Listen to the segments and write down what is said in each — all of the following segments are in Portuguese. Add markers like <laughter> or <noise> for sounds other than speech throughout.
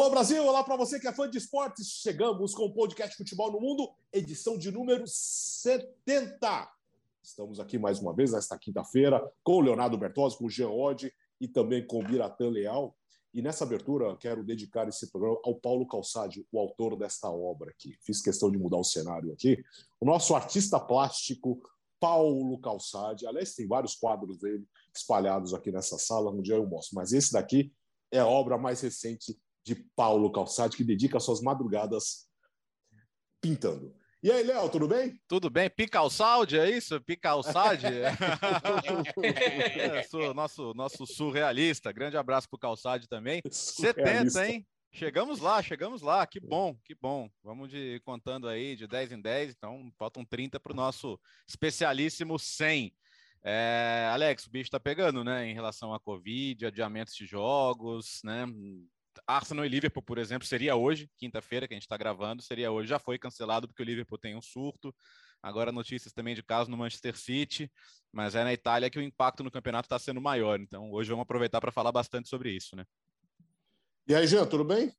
Alô Brasil, olá para você que é fã de esportes. Chegamos com o podcast Futebol no Mundo, edição de número 70. Estamos aqui mais uma vez nesta quinta-feira com o Leonardo Bertozzi, com o Jean e também com o Biratã Leal. E nessa abertura quero dedicar esse programa ao Paulo Calçade, o autor desta obra aqui. Fiz questão de mudar o cenário aqui. O nosso artista plástico, Paulo Calçade. Aliás, tem vários quadros dele espalhados aqui nessa sala, um dia eu mostro. Mas esse daqui é a obra mais recente de Paulo Calçade, que dedica suas madrugadas pintando. E aí, Léo, tudo bem? Tudo bem. Picalçalde, é isso? Picalçade? <laughs> é, sou nosso, nosso surrealista. Grande abraço pro Calçade também. 70, hein? Chegamos lá, chegamos lá. Que bom, que bom. Vamos de contando aí de 10 em 10, então faltam 30 para o nosso especialíssimo 100. É, Alex, o bicho está pegando, né, em relação à Covid, adiamentos de jogos, né? Arsenal e Liverpool, por exemplo, seria hoje, quinta-feira, que a gente está gravando, seria hoje. Já foi cancelado porque o Liverpool tem um surto. Agora notícias também de caso no Manchester City, mas é na Itália que o impacto no campeonato está sendo maior. Então hoje vamos aproveitar para falar bastante sobre isso, né? E aí, Jean, tudo bem?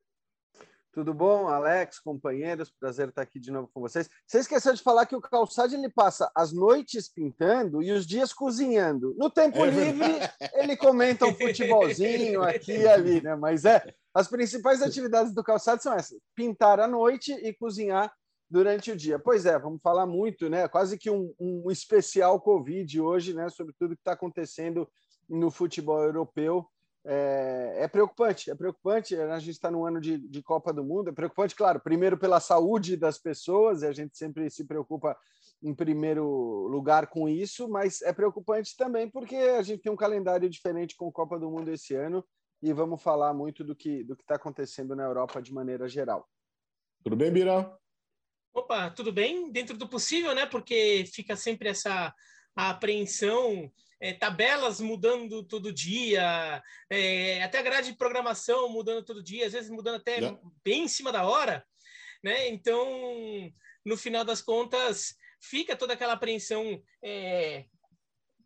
Tudo bom, Alex, companheiros? Prazer estar aqui de novo com vocês. Você esqueceu de falar que o Calçado ele passa as noites pintando e os dias cozinhando. No tempo é livre, ele comenta um futebolzinho aqui e ali, né? Mas é, as principais atividades do Calçado são essas: pintar à noite e cozinhar durante o dia. Pois é, vamos falar muito, né? Quase que um, um especial Covid hoje, né? Sobre tudo que está acontecendo no futebol europeu é, é, preocupante, é preocupante. A gente está no ano de, de, Copa do Mundo. É preocupante, claro, primeiro pela saúde das pessoas, e a gente sempre se preocupa em primeiro lugar com isso, mas é preocupante também porque a gente tem um calendário diferente com Copa do Mundo esse ano e vamos falar muito do que do que está acontecendo na Europa de maneira geral. Tudo bem, Bira? Opa, tudo bem? Dentro do possível, né? Porque fica sempre essa apreensão é, tabelas mudando todo dia, é, até a grade de programação mudando todo dia, às vezes mudando até yeah. bem em cima da hora, né? Então, no final das contas, fica toda aquela apreensão. É,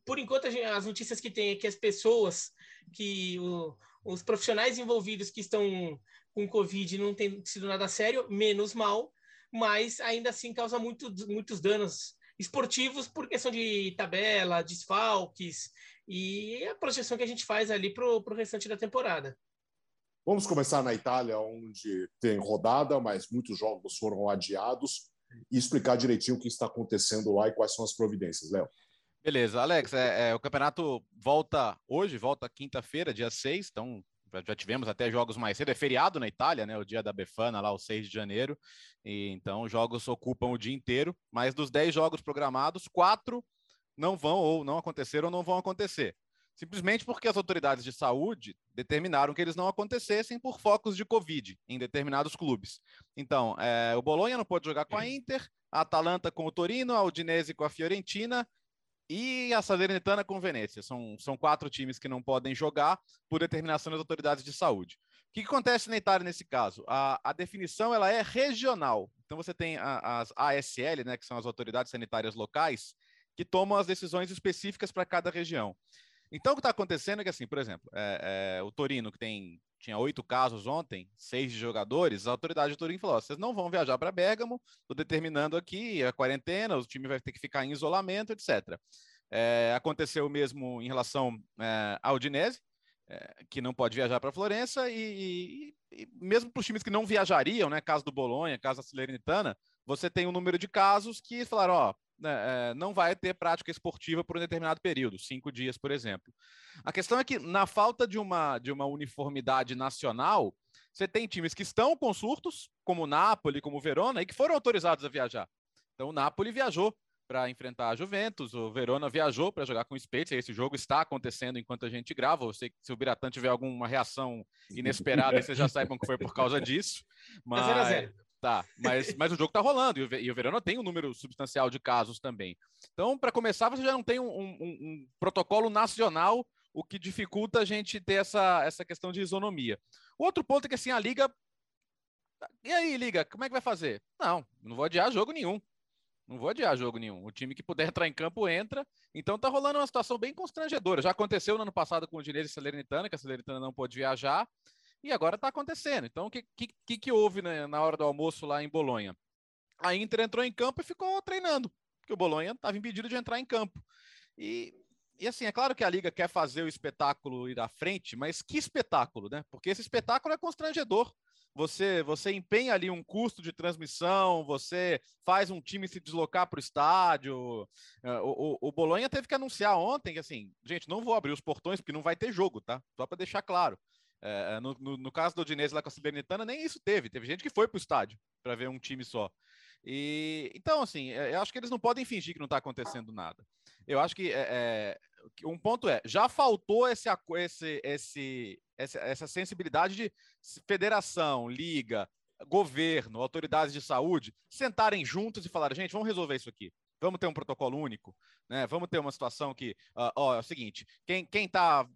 por enquanto, as notícias que tem é que as pessoas, que o, os profissionais envolvidos que estão com Covid não tem sido nada sério, menos mal, mas ainda assim causa muito, muitos danos esportivos por questão de tabela, desfalques e a projeção que a gente faz ali para o restante da temporada. Vamos começar na Itália, onde tem rodada, mas muitos jogos foram adiados, e explicar direitinho o que está acontecendo lá e quais são as providências, Léo. Beleza, Alex, é, é, o campeonato volta hoje, volta quinta-feira, dia 6, então já tivemos até jogos mais cedo, é feriado na Itália, né? O dia da Befana, lá, o 6 de janeiro. E, então, os jogos ocupam o dia inteiro. Mas dos 10 jogos programados, quatro não vão ou não aconteceram ou não vão acontecer. Simplesmente porque as autoridades de saúde determinaram que eles não acontecessem por focos de Covid em determinados clubes. Então, é, o Bolonha não pode jogar com a Inter, a Atalanta com o Torino, a Udinese com a Fiorentina e a Salernitana com Venezia. São, são quatro times que não podem jogar por determinação das autoridades de saúde. O que, que acontece na Itália nesse caso? A, a definição ela é regional. Então você tem a, as ASL, né, que são as autoridades sanitárias locais, que tomam as decisões específicas para cada região. Então o que está acontecendo é que, assim, por exemplo, é, é, o Torino, que tem tinha oito casos ontem, seis de jogadores, a autoridade de Turim falou: vocês não vão viajar para Bergamo, estou determinando aqui a quarentena, o time vai ter que ficar em isolamento, etc. É, aconteceu mesmo em relação é, ao Udinese, é, que não pode viajar para Florença, e, e, e mesmo para os times que não viajariam, né, caso do Bolonha, caso da Salernitana, você tem um número de casos que falaram: ó, é, não vai ter prática esportiva por um determinado período, cinco dias, por exemplo. A questão é que, na falta de uma, de uma uniformidade nacional, você tem times que estão com surtos, como o Napoli, como o Verona, e que foram autorizados a viajar. Então, o Napoli viajou para enfrentar a Juventus, o Verona viajou para jogar com o Spezia, esse jogo está acontecendo enquanto a gente grava, eu sei que se o Biratã tiver alguma reação <laughs> inesperada, vocês já saibam que foi por causa disso, mas... É 0 a 0. Tá, mas, mas o jogo tá rolando e o, Verona tem um número substancial de casos também. Então, para começar, você já não tem um, um, um, protocolo nacional, o que dificulta a gente ter essa, essa questão de isonomia. O outro ponto é que assim, a Liga. E aí, Liga, como é que vai fazer? Não, não vou adiar jogo nenhum. Não vou adiar jogo nenhum. O time que puder <laughs> entrar em campo entra. Então tá rolando uma situação bem constrangedora. Já aconteceu no ano passado com o Dinese e Salernitana, que a Salernitana não pôde viajar. E agora está acontecendo. Então, o que, que, que houve né, na hora do almoço lá em Bolonha? A Inter entrou em campo e ficou treinando, porque o Bolonha estava impedido de entrar em campo. E, e assim, é claro que a Liga quer fazer o espetáculo ir à frente, mas que espetáculo, né? Porque esse espetáculo é constrangedor. Você, você empenha ali um custo de transmissão, você faz um time se deslocar para o estádio. É, o, o, o Bolonha teve que anunciar ontem que, assim, gente, não vou abrir os portões porque não vai ter jogo, tá? Só para deixar claro. É, no, no, no, caso do Odinese lá com a Cibernetana, nem isso teve. Teve gente que foi para o estádio para ver um time só. E então, assim, é, eu acho que eles não podem fingir que não está acontecendo nada. Eu acho que é, é, um ponto é, já faltou esse, esse, esse, essa, essa sensibilidade de federação, liga, governo, autoridades de saúde sentarem juntos e falar, gente, vamos resolver isso aqui. Vamos ter um protocolo único, né? Vamos ter uma situação que, uh, ó, é o seguinte, quem quem está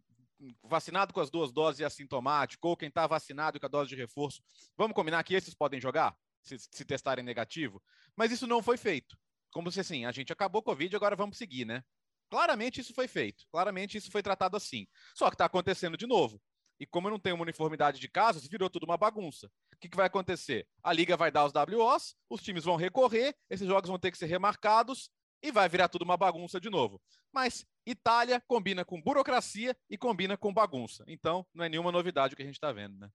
vacinado com as duas doses e assintomático, ou quem está vacinado com a dose de reforço, vamos combinar que esses podem jogar? se, se testarem negativo, mas isso não foi feito. Como se assim, a gente acabou com o Covid, agora vamos seguir, né? Claramente isso foi feito, claramente isso foi tratado assim. Só que está acontecendo de novo. E como eu não tenho uma uniformidade de casos, virou tudo uma bagunça. O que, que, vai acontecer? A liga vai dar os WOs, os times vão recorrer, esses jogos vão ter que ser remarcados e vai virar tudo uma bagunça de novo. Mas Itália combina com burocracia e combina com bagunça. Então, não é nenhuma novidade o que a gente está vendo, né?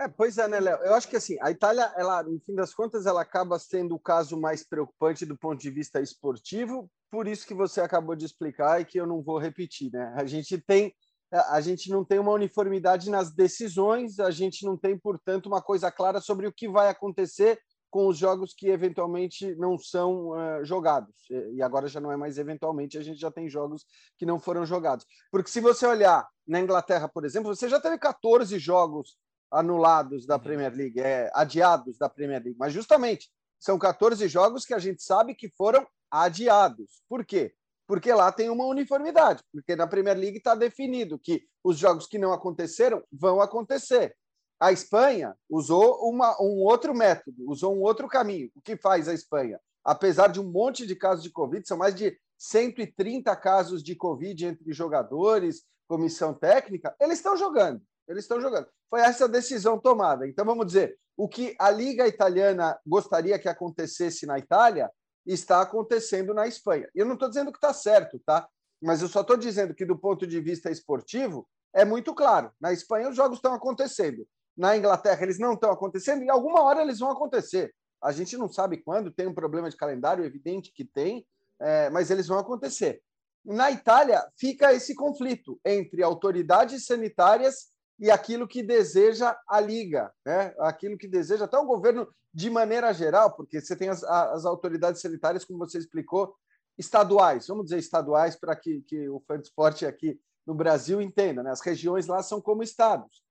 É, pois é, né, Léo? Eu acho que assim, a Itália, ela, no fim das contas, ela acaba sendo o caso mais preocupante do ponto de vista esportivo, por isso que você acabou de explicar e que eu não vou repetir, né? A gente tem a gente não tem uma uniformidade nas decisões, a gente não tem, portanto, uma coisa clara sobre o que vai acontecer com os jogos que eventualmente não são uh, jogados. E agora já não é mais eventualmente, a gente já tem jogos que não foram jogados. Porque se você olhar na Inglaterra, por exemplo, você já teve 14 jogos anulados da uhum. Premier League, é, adiados da Premier League, mas justamente são 14 jogos que a gente sabe que foram adiados. Por quê? Porque lá tem uma uniformidade, porque na Premier League está definido que os jogos que não aconteceram vão acontecer. A Espanha usou uma, um outro método, usou um outro caminho. O que faz a Espanha? Apesar de um monte de casos de Covid, são mais de 130 casos de Covid entre jogadores, comissão técnica, eles estão jogando. Eles estão jogando. Foi essa decisão tomada. Então, vamos dizer, o que a Liga Italiana gostaria que acontecesse na Itália está acontecendo na Espanha. Eu não estou dizendo que está certo, tá? Mas eu só estou dizendo que, do ponto de vista esportivo, é muito claro. Na Espanha, os jogos estão acontecendo. Na Inglaterra, eles não estão acontecendo. E alguma hora eles vão acontecer. A gente não sabe quando, tem um problema de calendário, evidente que tem, é, mas eles vão acontecer. Na Itália, fica esse conflito entre autoridades sanitárias e aquilo que deseja a Liga, né? aquilo que deseja até o governo de maneira geral, porque você tem as, as autoridades sanitárias, como você explicou, estaduais, vamos dizer estaduais, para que, que o fã de esporte aqui no Brasil entenda, né? as regiões lá são como estados.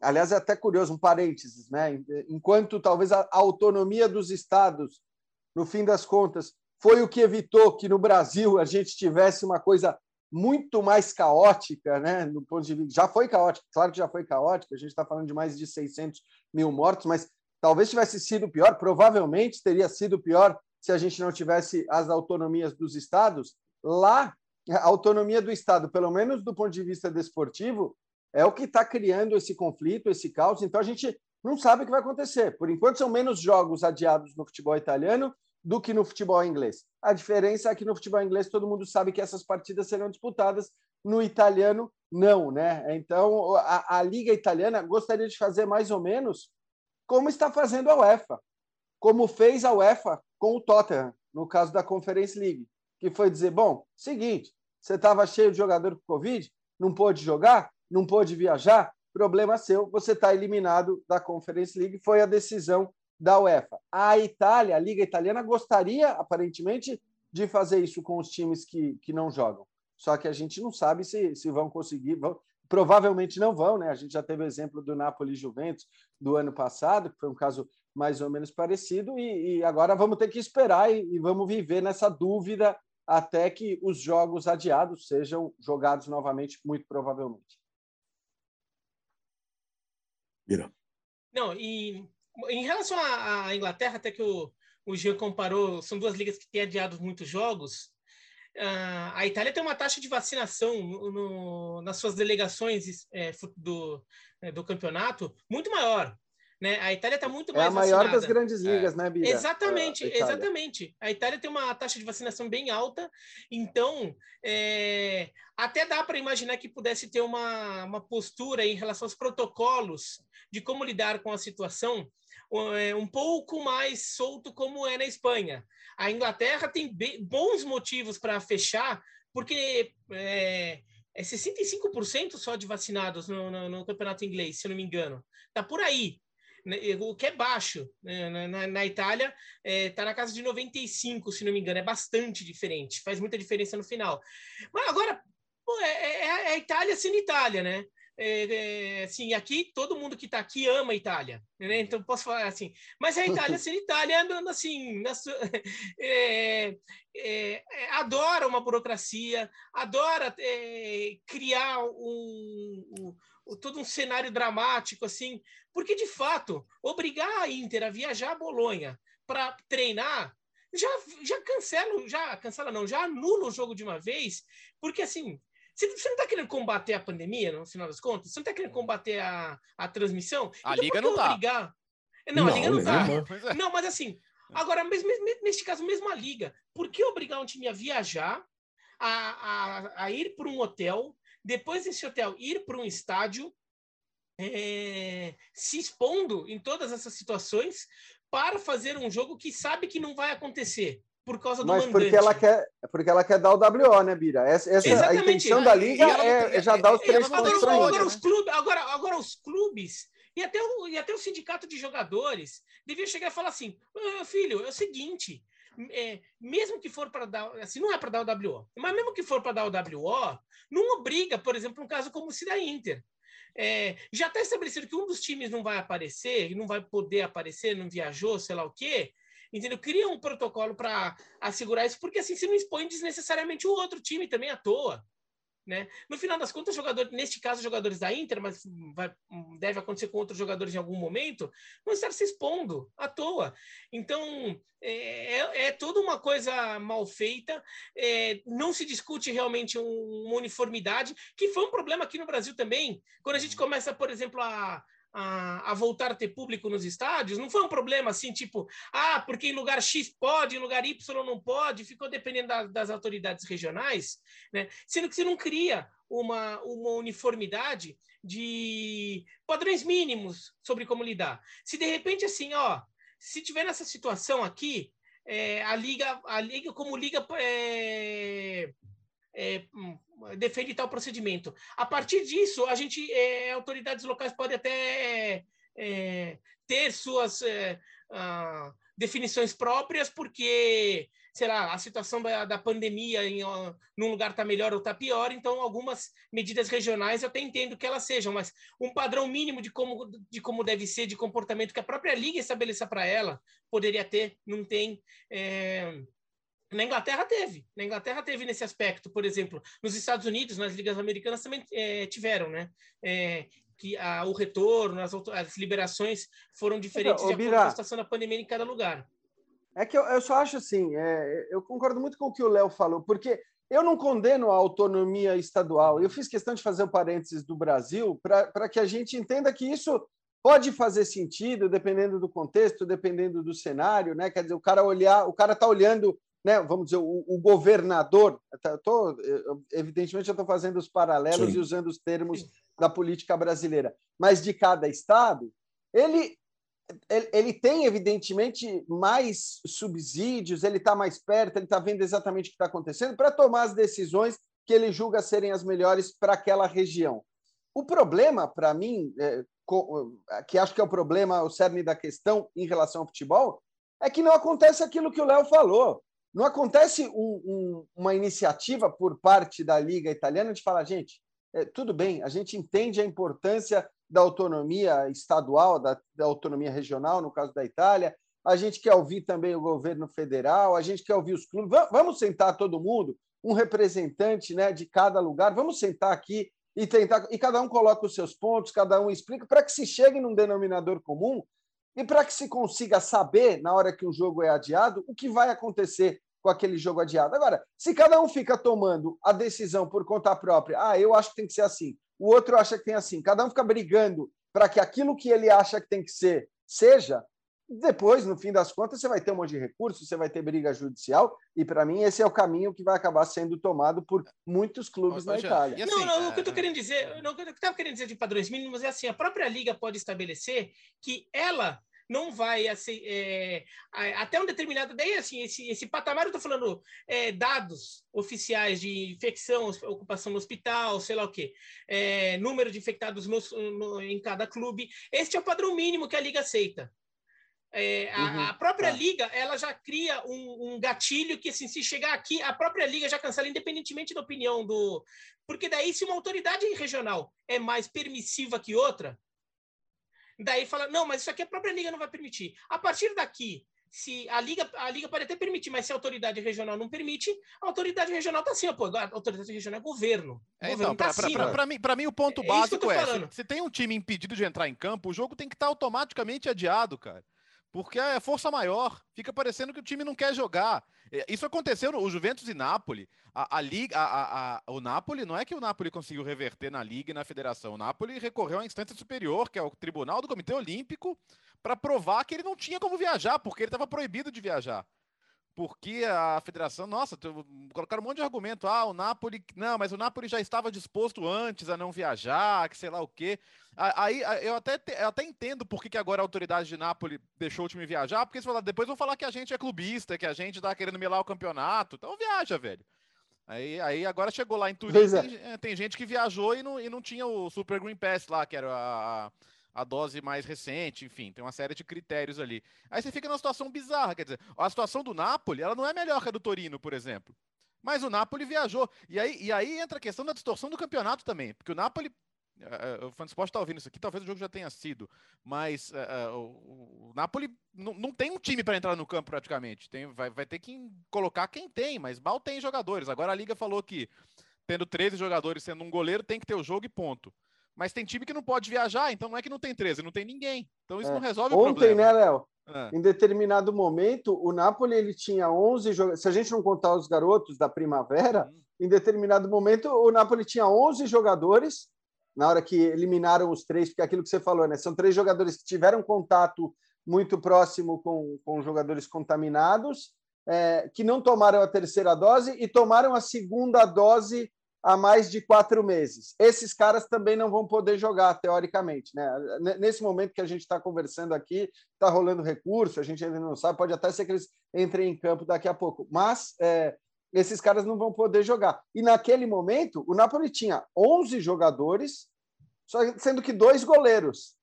Aliás, é até curioso, um parênteses, né? enquanto talvez a autonomia dos estados, no fim das contas, foi o que evitou que no Brasil a gente tivesse uma coisa muito mais caótica, né? No ponto de vista, já foi caótica, claro que já foi caótica. A gente está falando de mais de 600 mil mortos, mas talvez tivesse sido pior. Provavelmente teria sido pior se a gente não tivesse as autonomias dos estados. Lá, a autonomia do estado, pelo menos do ponto de vista desportivo, é o que está criando esse conflito, esse caos. Então a gente não sabe o que vai acontecer. Por enquanto, são menos jogos adiados no futebol italiano do que no futebol inglês. A diferença é que no futebol inglês todo mundo sabe que essas partidas serão disputadas, no italiano não, né? Então a, a liga italiana gostaria de fazer mais ou menos como está fazendo a UEFA, como fez a UEFA com o Tottenham no caso da Conference League, que foi dizer, bom, seguinte, você estava cheio de jogador com Covid, não pôde jogar, não pôde viajar, problema seu, você está eliminado da Conference League. Foi a decisão da UEFA. A Itália, a Liga Italiana, gostaria, aparentemente, de fazer isso com os times que, que não jogam. Só que a gente não sabe se, se vão conseguir. Vão, provavelmente não vão, né? A gente já teve o exemplo do Napoli Juventus do ano passado, que foi um caso mais ou menos parecido, e, e agora vamos ter que esperar e, e vamos viver nessa dúvida até que os jogos adiados sejam jogados novamente, muito provavelmente. Não, e em relação à Inglaterra, até que o, o Jean comparou, são duas ligas que têm adiado muitos jogos. uh, a Itália tem uma taxa de vacinação no, no, nas suas delegações é, do, é, do campeonato muito maior. Né? A Itália está muito mais É a maior vacinada. das grandes ligas, é. né, Bia? Exatamente, a exatamente. A Itália tem uma taxa de vacinação bem alta, então é, até dá para imaginar que pudesse ter uma, uma postura em relação aos protocolos de como lidar com a situação é, um pouco mais solto como é na Espanha. A Inglaterra tem bons motivos para fechar, porque é, é 65% só de vacinados no, no, no, campeonato inglês, se eu não me engano. Tá por aí. Né, o que é baixo. Né? Na, na, Itália está é, na casa de 95, se não me engano, é bastante diferente, faz muita diferença no final. Mas agora, pô, é, é, é a Itália sendo Itália, né? É, é, assim, aqui todo mundo que está aqui ama a Itália, né? Então posso falar assim, mas a Itália <laughs> sendo Itália andando assim, na, <laughs> é, é, adora uma burocracia, adora criar um, um, todo um cenário dramático assim, porque, de fato, obrigar a Inter a viajar a Bolonha para treinar já, já cancela, já cancela não, já anula o jogo de uma vez, porque assim, você, você não está querendo combater a pandemia, no final das contas? Você não está querendo combater a, a transmissão? A então, Liga não está. Não, não, a Liga não está. É. Não, mas assim, agora, mesmo, neste caso, mesmo a Liga, por que obrigar um time a viajar, a, a, a ir para um hotel, depois desse hotel ir para um estádio, é, se expondo em todas essas situações para fazer um jogo que sabe que não vai acontecer por causa do Mas mandante. porque ela quer, porque ela quer dar o WO, né, Bira? Essa, essa a intenção da liga é, é, já dar os três pontos agora, agora, clubes, agora, agora os clubes e até, o, e até o sindicato de jogadores devia chegar e falar assim: ah, filho, é o seguinte, é, mesmo que for para dar, assim, não é para dar o WO, mas mesmo que for para dar o WO, não obriga, por exemplo, um caso como o Cida Inter. É, já está estabelecido que um dos times não vai aparecer, não vai poder aparecer, não viajou, sei lá o quê. Entendeu? Cria um protocolo para assegurar isso, porque assim você não expõe desnecessariamente o outro time também à toa. Né? No final das contas, jogador, neste caso, jogadores da Inter, mas vai, deve acontecer com outros jogadores em algum momento, vão estar se expondo à toa. Então, é, é, é toda uma coisa mal feita, é, não se discute realmente um, uma uniformidade, que foi um problema aqui no Brasil também. Quando a gente uhum. começa, por exemplo, a, a, a, voltar a ter público nos estádios, não foi um problema assim, tipo, ah, porque em lugar X pode, em lugar Y não pode, ficou dependendo da, das autoridades regionais, né? Sendo que você não cria uma, uma uniformidade de padrões mínimos sobre como lidar. Se de repente, assim, ó, se tiver nessa situação aqui, é, a liga, a liga como liga é, é, hum, defende tal procedimento. A partir disso, a gente, é, autoridades locais podem até é, ter suas é, ah, definições próprias, porque, sei lá, a situação da, da pandemia em ó, num lugar está melhor ou está pior, então algumas medidas regionais eu até entendo que elas sejam, mas um padrão mínimo de como, de como deve ser, de comportamento que a própria liga estabeleça para ela, poderia ter, não tem. É, na Inglaterra teve, na Inglaterra teve nesse aspecto, por exemplo, nos Estados Unidos, nas ligas americanas também é, tiveram, né? É, que a, o retorno, as, as, liberações foram diferentes então, de acordo com a situação da pandemia em cada lugar. É que eu, eu só acho assim, é, eu concordo muito com o que o Léo falou, porque eu não condeno a autonomia estadual. Eu fiz questão de fazer o um parênteses do Brasil para que a gente entenda que isso pode fazer sentido dependendo do contexto, dependendo do cenário, né? Quer dizer, o cara olhar, o cara está olhando né, vamos dizer, o, o governador, tá, tô, evidentemente eu estou fazendo os paralelos Sim. e usando os termos da política brasileira, mas de cada estado, ele, ele, ele tem, evidentemente, mais subsídios, ele está mais perto, ele está vendo exatamente o que está acontecendo para tomar as decisões que ele julga serem as melhores para aquela região. O problema, para mim, é, que acho que é o problema, o cerne da questão em relação ao futebol, é que não acontece aquilo que o Léo falou. Não acontece um, um, uma iniciativa por parte da Liga Italiana de falar, gente, é, tudo bem, a gente entende a importância da autonomia estadual, da, da, autonomia regional, no caso da Itália, a gente quer ouvir também o governo federal, a gente quer ouvir os clubes, vamos sentar todo mundo, um representante né, de cada lugar, vamos sentar aqui e tentar, e cada um coloca os seus pontos, cada um explica, para que se chegue num denominador comum e para que se consiga saber, na hora que o jogo é adiado, o que vai acontecer. com aquele jogo adiado. Agora, se cada um fica tomando a decisão por conta própria, ah, eu acho que tem que ser assim, o outro acha que tem assim, cada um fica brigando para que aquilo que ele acha que tem que ser seja, depois, no fim das contas, você vai ter um monte de recursos, você vai ter briga judicial, e para mim esse é o caminho que vai acabar sendo tomado por muitos clubes na Itália. Assim, não, não, o que eu estou querendo dizer, não, o que eu estava querendo dizer de padrões mínimos é assim: a própria liga pode estabelecer que ela não vai assim, é, até um determinado daí assim esse, esse patamar eu estou falando é, dados oficiais de infecção ocupação no hospital sei lá o que é, número de infectados no, no, em cada clube este é o padrão mínimo que a liga aceita é, uhum, a, própria tá. liga ela já cria um, um, gatilho que assim, se chegar aqui a própria liga já cancela independentemente da opinião do porque daí se uma autoridade regional é mais permissiva que outra daí fala não mas isso aqui a própria liga não vai permitir. A partir daqui se a liga a liga pode até permitir mas se a autoridade regional não permite a autoridade regional está assim pô, a autoridade regional é governo, é, então, tá para mim para mim o ponto é, básico é, se, se tem um time impedido de entrar em campo o jogo tem que estar tá automaticamente adiado cara porque é força maior. Fica parecendo que o time não quer jogar. É, isso aconteceu no Juventus e Napoli. A, a liga, a, a, o Napoli não é que o Napoli conseguiu reverter na liga e na federação. O Napoli recorreu à instância superior, que é o Tribunal do Comitê Olímpico, para provar que ele não tinha como viajar, porque ele estava proibido de viajar porque a federação, nossa, colocaram um monte de argumento. Ah, o Napoli, não, mas o Napoli já estava disposto antes a não viajar, que sei lá o quê. Aí eu até, eu até entendo por que agora a autoridade de Napoli deixou o time viajar, porque falar, depois vão falar que a gente é clubista, que a gente tá querendo melar o campeonato. Então viaja, velho. Aí, aí agora chegou lá em Turim, é. tem, é, tem, gente que viajou e não, e não tinha o Super Green Pass lá, que era a, a dose mais recente, enfim, tem uma série de critérios ali. Aí você fica numa situação bizarra, quer dizer, a situação do Napoli, ela não é melhor que a do Torino, por exemplo. Mas o Napoli viajou. E aí, e aí entra a questão da distorção do campeonato também, porque o Napoli Uh, o Fansport está ouvindo isso aqui, talvez o jogo já tenha sido, mas uh, o, o, Napoli não tem um time para entrar no campo praticamente. Tem, vai, vai ter que colocar quem tem, mas mal tem jogadores. Agora a Liga falou que, tendo 13 jogadores sendo um goleiro, tem que ter o jogo e ponto. Mas tem time que não pode viajar, então não é que não tem 13, não tem ninguém. Então isso é. não resolve Ontem, o problema. Ontem, né, Léo? É. Em determinado momento, o Napoli ele tinha 11 jogadores. Se a gente não contar os garotos da primavera, hum. em determinado momento, o Napoli tinha 11 jogadores. Na hora que eliminaram os três, porque é aquilo que você falou, né? São três jogadores que tiveram contato muito próximo com, com jogadores contaminados, é, que não tomaram a terceira dose e tomaram a segunda dose há mais de quatro meses. Esses caras também não vão poder jogar, teoricamente. Né? Nesse momento que a gente está conversando aqui, está rolando recurso, a gente ainda não sabe, pode até ser que eles entrem em campo daqui a pouco, mas é, esses caras não vão poder jogar. E naquele momento, o Napoli tinha 11 jogadores, sendo que dois goleiros.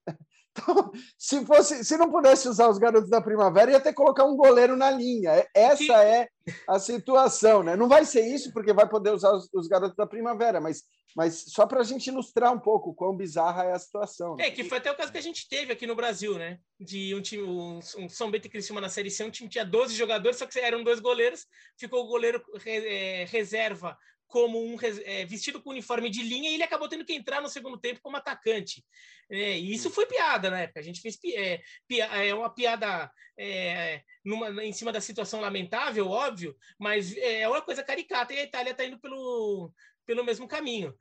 Então, se, fosse, se não pudesse usar os garotos da primavera, ia ter que colocar um goleiro na linha. É, essa é a situação, né? Não vai ser isso, porque vai poder usar os, os garotos da primavera, mas, mas só para a gente ilustrar um pouco quão bizarra é a situação. Né? É, que foi até o caso que a gente teve aqui no Brasil, né? De um time, um, um São Bento e Criciúma na Série C, um time tinha 12 jogadores, só que eram dois goleiros, ficou o goleiro é, reserva como um é, vestido com uniforme de linha e ele acabou tendo que entrar no segundo tempo como atacante. É, e isso foi piada na época. A gente fez é, é uma piada é, numa, em cima da situação lamentável, óbvio, mas é uma coisa caricata e a Itália está indo pelo, pelo mesmo caminho.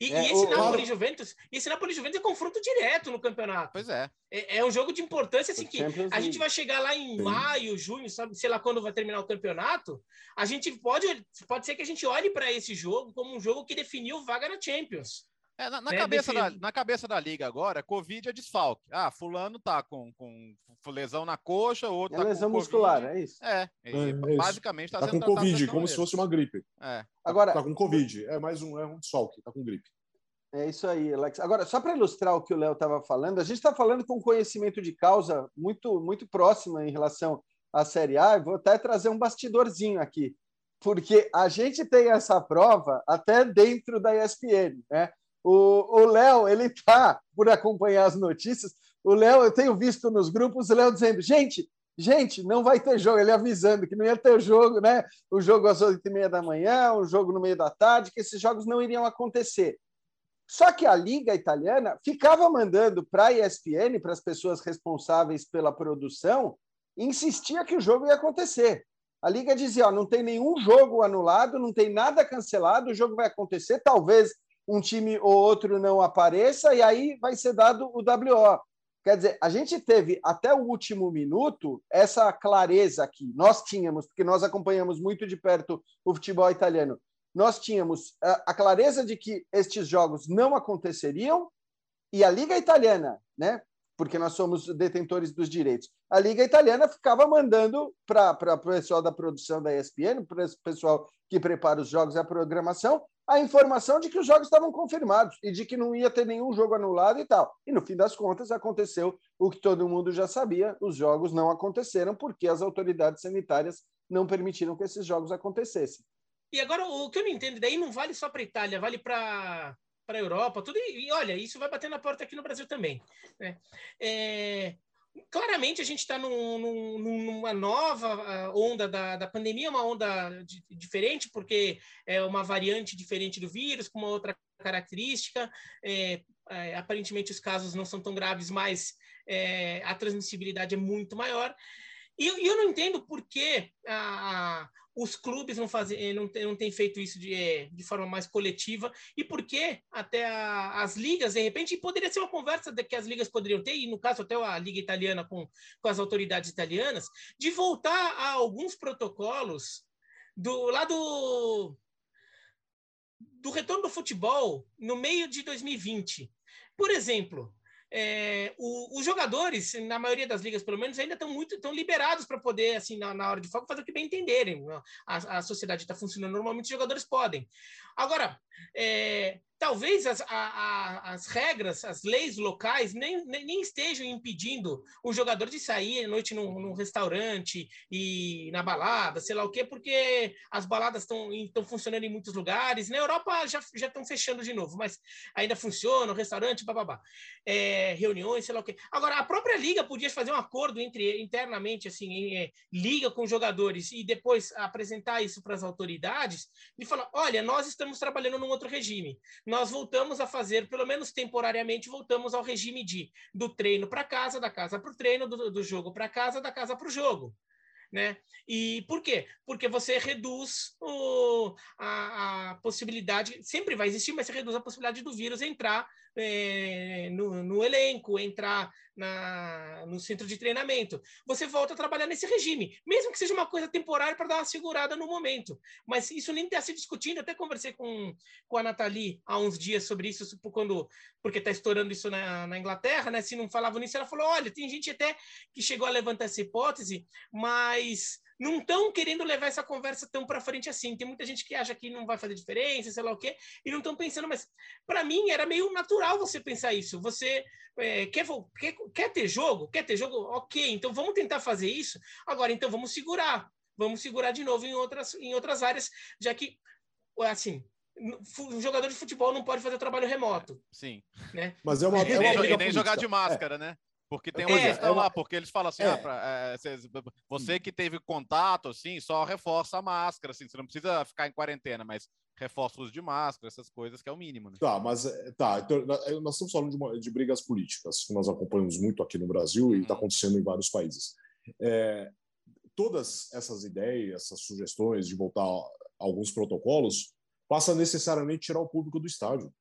E, é, e esse, o, Napoli o... Juventus, esse Napoli Juventus é confronto direto no campeonato. Pois é. É, é um jogo de importância, assim, que a gente vai chegar lá em Sim. maio, junho, sabe, sei lá quando vai terminar o campeonato. A gente pode, pode ser que a gente olhe para esse jogo como um jogo que definiu vaga na Champions. É, na, na né? cabeça da, na cabeça da liga agora, Covid é desfalque. Ah, fulano tá com, com lesão na coxa, outro é tá lesão com muscular, COVID. é isso? É, é, é basicamente tá, tá com Covid, como se fosse uma gripe. É. Agora, tá com Covid, é mais um, é um desfalque, tá com gripe. É isso aí, Alex. Agora, só para ilustrar o que o Léo estava falando, a gente está falando com conhecimento de causa muito, muito próximo em relação à Série A. Eu vou até trazer um bastidorzinho aqui, porque a gente tem essa prova até dentro da ESPN, né? O Léo, ele tá por acompanhar as notícias. O Léo, eu tenho visto nos grupos o Léo dizendo: gente, gente, não vai ter jogo. Ele avisando que não ia ter jogo, né? O jogo às oito e meia da manhã, o jogo no meio da tarde, que esses jogos não iriam acontecer. Só que a Liga Italiana ficava mandando para a ESPN, para as pessoas responsáveis pela produção, insistia que o jogo ia acontecer. A Liga dizia: ó, não tem nenhum jogo anulado, não tem nada cancelado, o jogo vai acontecer, talvez um time ou outro não apareça, e aí vai ser dado o WO. Quer dizer, a gente teve até o último minuto essa clareza aqui. Nós tínhamos, porque nós acompanhamos muito de perto o futebol italiano, nós tínhamos a, clareza de que estes jogos não aconteceriam e a Liga Italiana, né? Porque nós somos detentores dos direitos. A Liga Italiana ficava mandando para o pessoal da produção da ESPN, para o pessoal que prepara os jogos e a programação, a informação de que os jogos estavam confirmados e de que não ia ter nenhum jogo anulado e tal. E no fim das contas aconteceu o que todo mundo já sabia: os jogos não aconteceram porque as autoridades sanitárias não permitiram que esses jogos acontecessem. E agora o que eu não entendo daí não vale só para a Itália, vale para para a Europa, tudo e, e, olha, isso vai bater na porta aqui no Brasil também. Né? É, claramente a gente está num, num, numa nova ah, onda da, da pandemia, uma onda de, diferente, porque é uma variante diferente do vírus, com uma outra característica. É, é, aparentemente os casos não são tão graves, mas é, a transmissibilidade é muito maior. E, e eu não entendo por que a, os clubes não fazem, eh, não, tem, não têm feito isso de, eh, de forma mais coletiva e por que até a, as ligas, de repente, poderia ser uma conversa de que as ligas poderiam ter, e no caso até a Liga Italiana com, com as autoridades italianas, de voltar a alguns protocolos do lado do retorno do futebol no meio de 2020. Por exemplo, é, o, os jogadores, na maioria das ligas, pelo menos, ainda estão muito estão liberados para poder, assim, na, na, hora de fogo, fazer o que bem entenderem. A, a sociedade está funcionando normalmente, os jogadores podem. Agora, é, talvez as, a, a, as regras, as leis locais nem, nem, nem, estejam impedindo o jogador de sair à noite num, num, restaurante e na balada, sei lá o quê, porque as baladas estão funcionando em muitos lugares. Na Europa já estão fechando de novo, mas ainda funciona, o restaurante, bababá. É, reuniões, sei lá o quê. Agora, a própria liga podia fazer um acordo entre internamente, assim, em, é, liga com os jogadores e depois apresentar isso para as autoridades e falar: olha, nós estamos trabalhando num outro regime voltamos a fazer, pelo menos temporariamente, voltamos ao regime de do treino para casa, da casa para o treino, do, do jogo para casa, da casa para o jogo. Né? E por quê? Porque você reduz o, a, a, possibilidade, sempre vai existir, mas você reduz a possibilidade do vírus entrar é, no, no, elenco, entrar na, no centro de treinamento. Você volta a trabalhar nesse regime, mesmo que seja uma coisa temporária para dar uma segurada no momento. Mas isso nem está se discutindo. Até conversei com, com a Nathalie há uns dias sobre isso, quando, porque está estourando isso na, na Inglaterra, né? Se não falavam nisso, ela falou: olha, tem gente até que chegou a levantar essa hipótese, mas não estão querendo levar essa conversa tão para frente assim. Tem muita gente que acha que não vai fazer diferença, sei lá o quê, e não estão pensando, mas para mim era meio natural você pensar isso. Você é, quer, quer, quer ter jogo? Quer ter jogo? Ok, então vamos tentar fazer isso. Agora, então vamos segurar. Vamos segurar de novo em outras, em outras áreas, já que, assim, o jogador de futebol não pode fazer trabalho remoto. Sim. Né? Mas é uma, é uma e nem jogar de máscara, é. né? Porque tem uma é, questão é uma... lá, porque eles falam assim, é. ah, pra, é, você que teve contato, assim, só reforça a máscara, assim, você não precisa ficar em quarentena, mas reforça o uso de máscara, essas coisas que é o mínimo. Né? Tá, mas é, tá, então, nós estamos falando de, uma, de, brigas políticas, que nós acompanhamos muito aqui no Brasil uhum. e está acontecendo em vários países. É, todas essas ideias, essas sugestões de voltar a alguns protocolos, passa necessariamente tirar o público do estádio.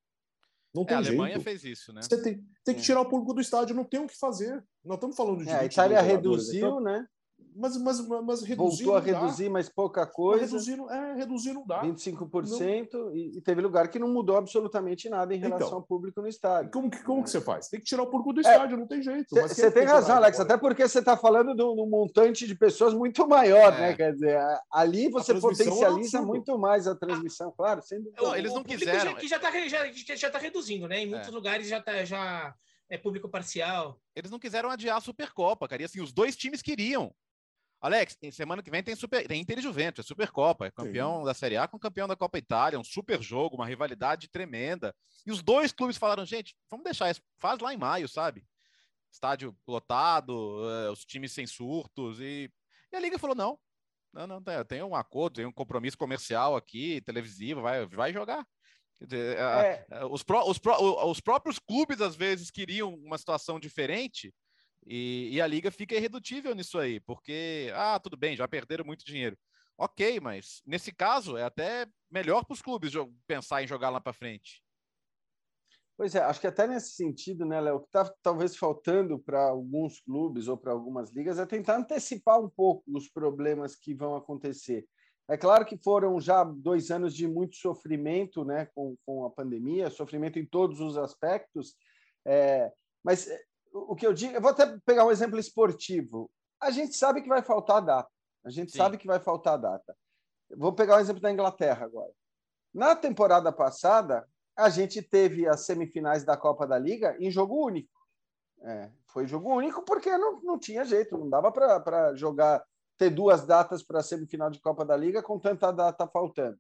Não tem é, a Alemanha jeito. fez isso, né? Você tem, tem que tirar o público do estádio, não tem o que fazer. Nós estamos falando de. É, a Itália reduziu, então, né? Mas, mas, mas reduzir. Voltou a reduzir, mas pouca coisa. reduzir, é, reduzir não dá. 25%, não... e, e teve lugar que não mudou absolutamente nada em relação então, ao público no estádio. Como, que, como é. que você faz? Tem que tirar o público do é, estádio, é, não tem jeito. Você tem razão, Alex, até porque você está falando de um montante de pessoas muito maior, é. né? Quer dizer, ali você é potencializa muito mais a transmissão, ah, claro. Sendo... Não, eles não quiseram. Já, que já está já, já tá reduzindo, né? Em muitos lugares já está. Já é público parcial. Eles não quiseram adiar a Supercopa, cara. E assim, os dois times queriam. Alex, semana que vem tem, super, tem Inter e Juventus, é Supercopa, é campeão Sim. da Série A com campeão da Copa Itália, um super jogo, uma rivalidade tremenda. E os dois clubes falaram, gente, vamos deixar isso, faz lá em maio, sabe? Estádio lotado, uh, os times sem surtos. E, e a Liga falou: não, não, não, tem um acordo, tem um compromisso comercial aqui, televisivo, vai, vai jogar. Dizer, é. os, pró, os, pró, os próprios clubes, às vezes, queriam uma situação diferente e, e, a liga fica irredutível nisso aí, porque, ah, tudo bem, já perderam muito dinheiro. ok, mas nesse caso é até melhor para os clubes pensar em jogar lá para frente. Pois é, acho que até nesse sentido, né, Léo, o que está talvez faltando para alguns clubes ou para algumas ligas é tentar antecipar um pouco os problemas que vão acontecer. É claro que foram já dois anos de muito sofrimento né, com, com a pandemia, sofrimento em todos os aspectos, é, mas o que eu digo, eu vou até pegar um exemplo esportivo. A gente sabe que vai faltar data, a gente Sim. sabe que vai faltar data. Vou pegar o um exemplo da Inglaterra agora. Na temporada passada, a gente teve as semifinais da Copa da Liga em jogo único. É, foi jogo único porque não, não tinha jeito, não dava para jogar ter duas datas para a semifinal de Copa da Liga com tanta data faltando.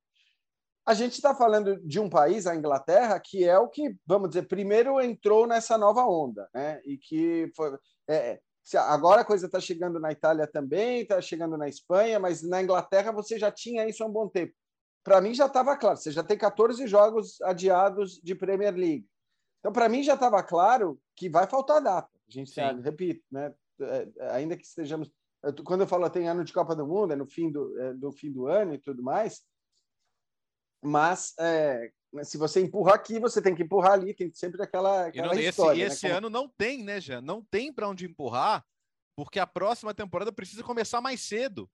A gente está falando de um país, a Inglaterra, que é o que, vamos dizer, primeiro entrou nessa nova onda, né? E que foi. É, agora a coisa está chegando na Itália também, está chegando na Espanha, mas na Inglaterra você já tinha isso há um bom tempo. Para mim já estava claro, você já tem 14 jogos adiados de Premier League. Então, para mim já estava claro que vai faltar data. A gente, sabe, repito, né? É, ainda que estejamos quando eu falo tem ano de Copa do Mundo, é no fim do, é do fim do ano e tudo mais. Mas é, se você empurrar aqui, você tem que empurrar ali, tem sempre aquela, aquela e não, história. Esse, e esse né? ano não tem, né, Jean? Não tem para onde empurrar, porque a próxima temporada precisa começar mais cedo.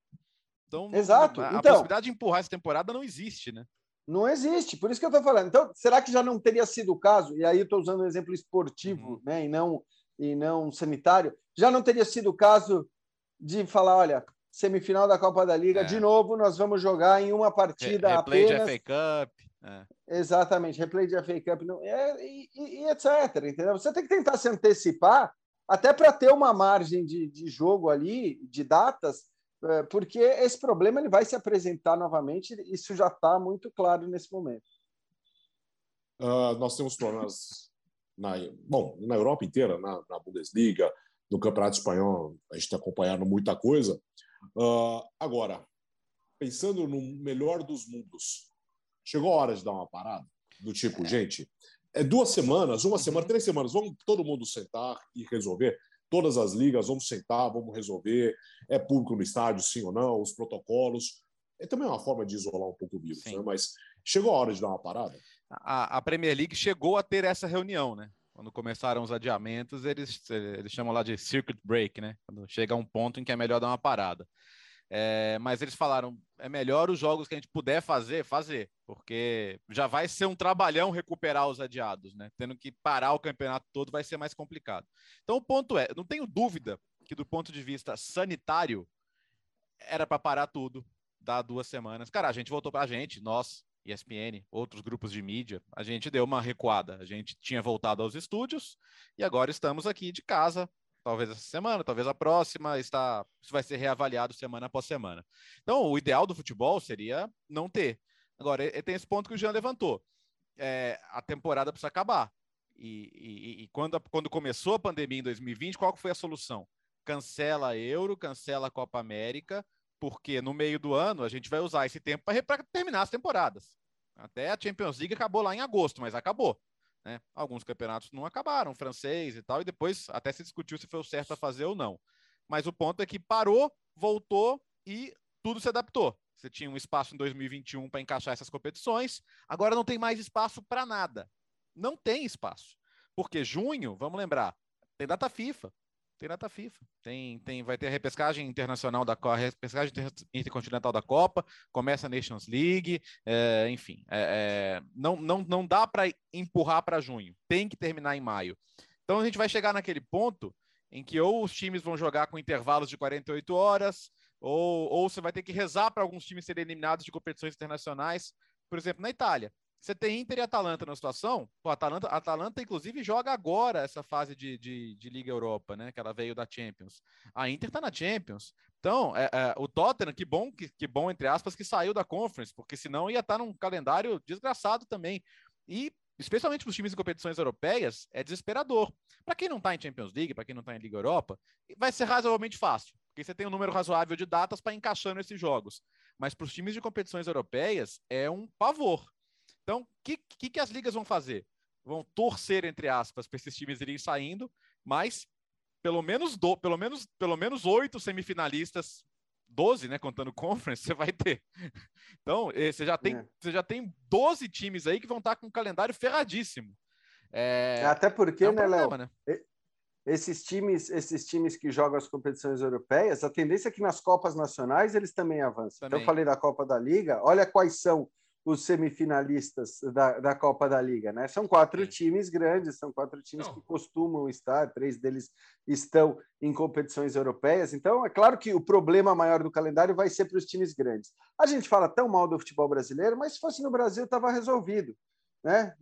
Então, Exato. A, então, a possibilidade de empurrar essa temporada não existe, né? Não existe, por isso que eu estou falando. Então, será que já não teria sido o caso? E aí eu estou usando um exemplo esportivo, uhum. né, e não e não sanitário. Já não teria sido o caso de falar, olha, semifinal da Copa da Liga, é. de novo, nós vamos jogar em uma partida replay apenas. Replay de FA Cup. É. Exatamente, replay de FA Cup não, é, e, e, e, etc. Entendeu? Você tem que tentar se antecipar, até para ter uma margem de, de jogo ali, de datas, é, porque esse problema ele vai se apresentar novamente, isso já está muito claro nesse momento. Uh, nós temos problemas na, bom, na Europa inteira, na, na Bundesliga, no Campeonato Espanhol, a gente está acompanhando muita coisa. Uh, agora, pensando no melhor dos mundos, chegou a hora de dar uma parada? Do tipo, é. gente, é duas semanas, uma semana, uhum. três semanas, vamos todo mundo sentar e resolver. Todas as ligas, vamos sentar, vamos resolver. É público no estádio, sim ou não, os protocolos. É também uma forma de isolar um pouco o vírus, né? mas chegou a hora de dar uma parada? A, a Premier League chegou a ter essa reunião, né? Quando começaram os adiamentos, eles, eles chamam lá de circuit break, né? Quando chega um ponto em que é melhor dar uma parada. É, mas eles falaram, é melhor os jogos que a gente puder fazer, fazer, porque já vai ser um trabalhão recuperar os adiados, né? Tendo que parar o campeonato todo vai ser mais complicado. Então o ponto é, não tenho dúvida que do ponto de vista sanitário era para parar tudo, dar duas semanas. Cara, a gente voltou para a gente, nós, ESPN, outros grupos de mídia, a gente deu uma recuada. A gente tinha voltado aos estúdios e agora estamos aqui de casa. Talvez essa semana, talvez a próxima, está, isso vai ser reavaliado semana após semana. Então, o ideal do futebol seria não ter. Agora, tem esse ponto que o Jean levantou. É, a temporada precisa acabar. E, e, e, quando, quando começou a pandemia em 2020, qual foi a solução? Cancela a Euro, cancela a Copa América, porque no meio do ano a gente vai usar esse tempo para terminar as temporadas. Até a Champions League acabou lá em agosto, mas acabou. Né? Alguns campeonatos não acabaram, francês e tal, e depois até se discutiu se foi o certo a fazer ou não. Mas o ponto é que parou, voltou e tudo se adaptou. Você tinha um espaço em 2021 para encaixar essas competições, agora não tem mais espaço para nada. Não tem espaço. Porque junho, vamos lembrar, tem data FIFA. Tem data FIFA. Tem, tem, vai ter a repescagem internacional da a repescagem intercontinental da Copa, começa a Nations League, é, enfim. É, é, não, não, não dá para empurrar para junho. Tem que terminar em maio. Então a gente vai chegar naquele ponto em que ou os times vão jogar com intervalos de 48 horas, ou, ou você vai ter que rezar para alguns times serem eliminados de competições internacionais. Por exemplo, na Itália. Você tem Inter e Atalanta na situação. O Atalanta, Atalanta, inclusive, joga agora essa fase de, de, de, Liga Europa, né? Que ela veio da Champions. A Inter tá na Champions. Então, é, é, o Tottenham, que bom, que, que, bom, entre aspas, que saiu da Conference, porque senão ia estar tá num calendário desgraçado também. E, especialmente para os times em competições europeias, é desesperador. Para quem não está em Champions League, para quem não está em Liga Europa, vai ser razoavelmente fácil, porque você tem um número razoável de datas para encaixar nesses jogos. Mas para os times de competições europeias, é um pavor. Então, o que, que, que as ligas vão fazer? Vão torcer, entre aspas, para esses times irem saindo, mas pelo menos, do, pelo menos, pelo menos oito semifinalistas 12, né? Contando <laughs> conference, você vai ter. Então, eh, você já tem, é. você já tem 12 times aí que vão estar com um calendário ferradíssimo. É, Até porque, é um né, Léo? Né? Esses times, esses times que jogam as competições europeias, a tendência é que nas Copas Nacionais eles também avançam. Também. Então, eu falei da Copa da Liga, olha quais são os semifinalistas da, da Copa da Liga, né? São quatro Sim. times grandes, são quatro times Não. que costumam estar, três deles estão em competições europeias. Então, é claro que o problema maior do calendário vai ser para os times grandes. A gente fala tão mal do futebol brasileiro, mas se fosse no Brasil, estava resolvido. Né?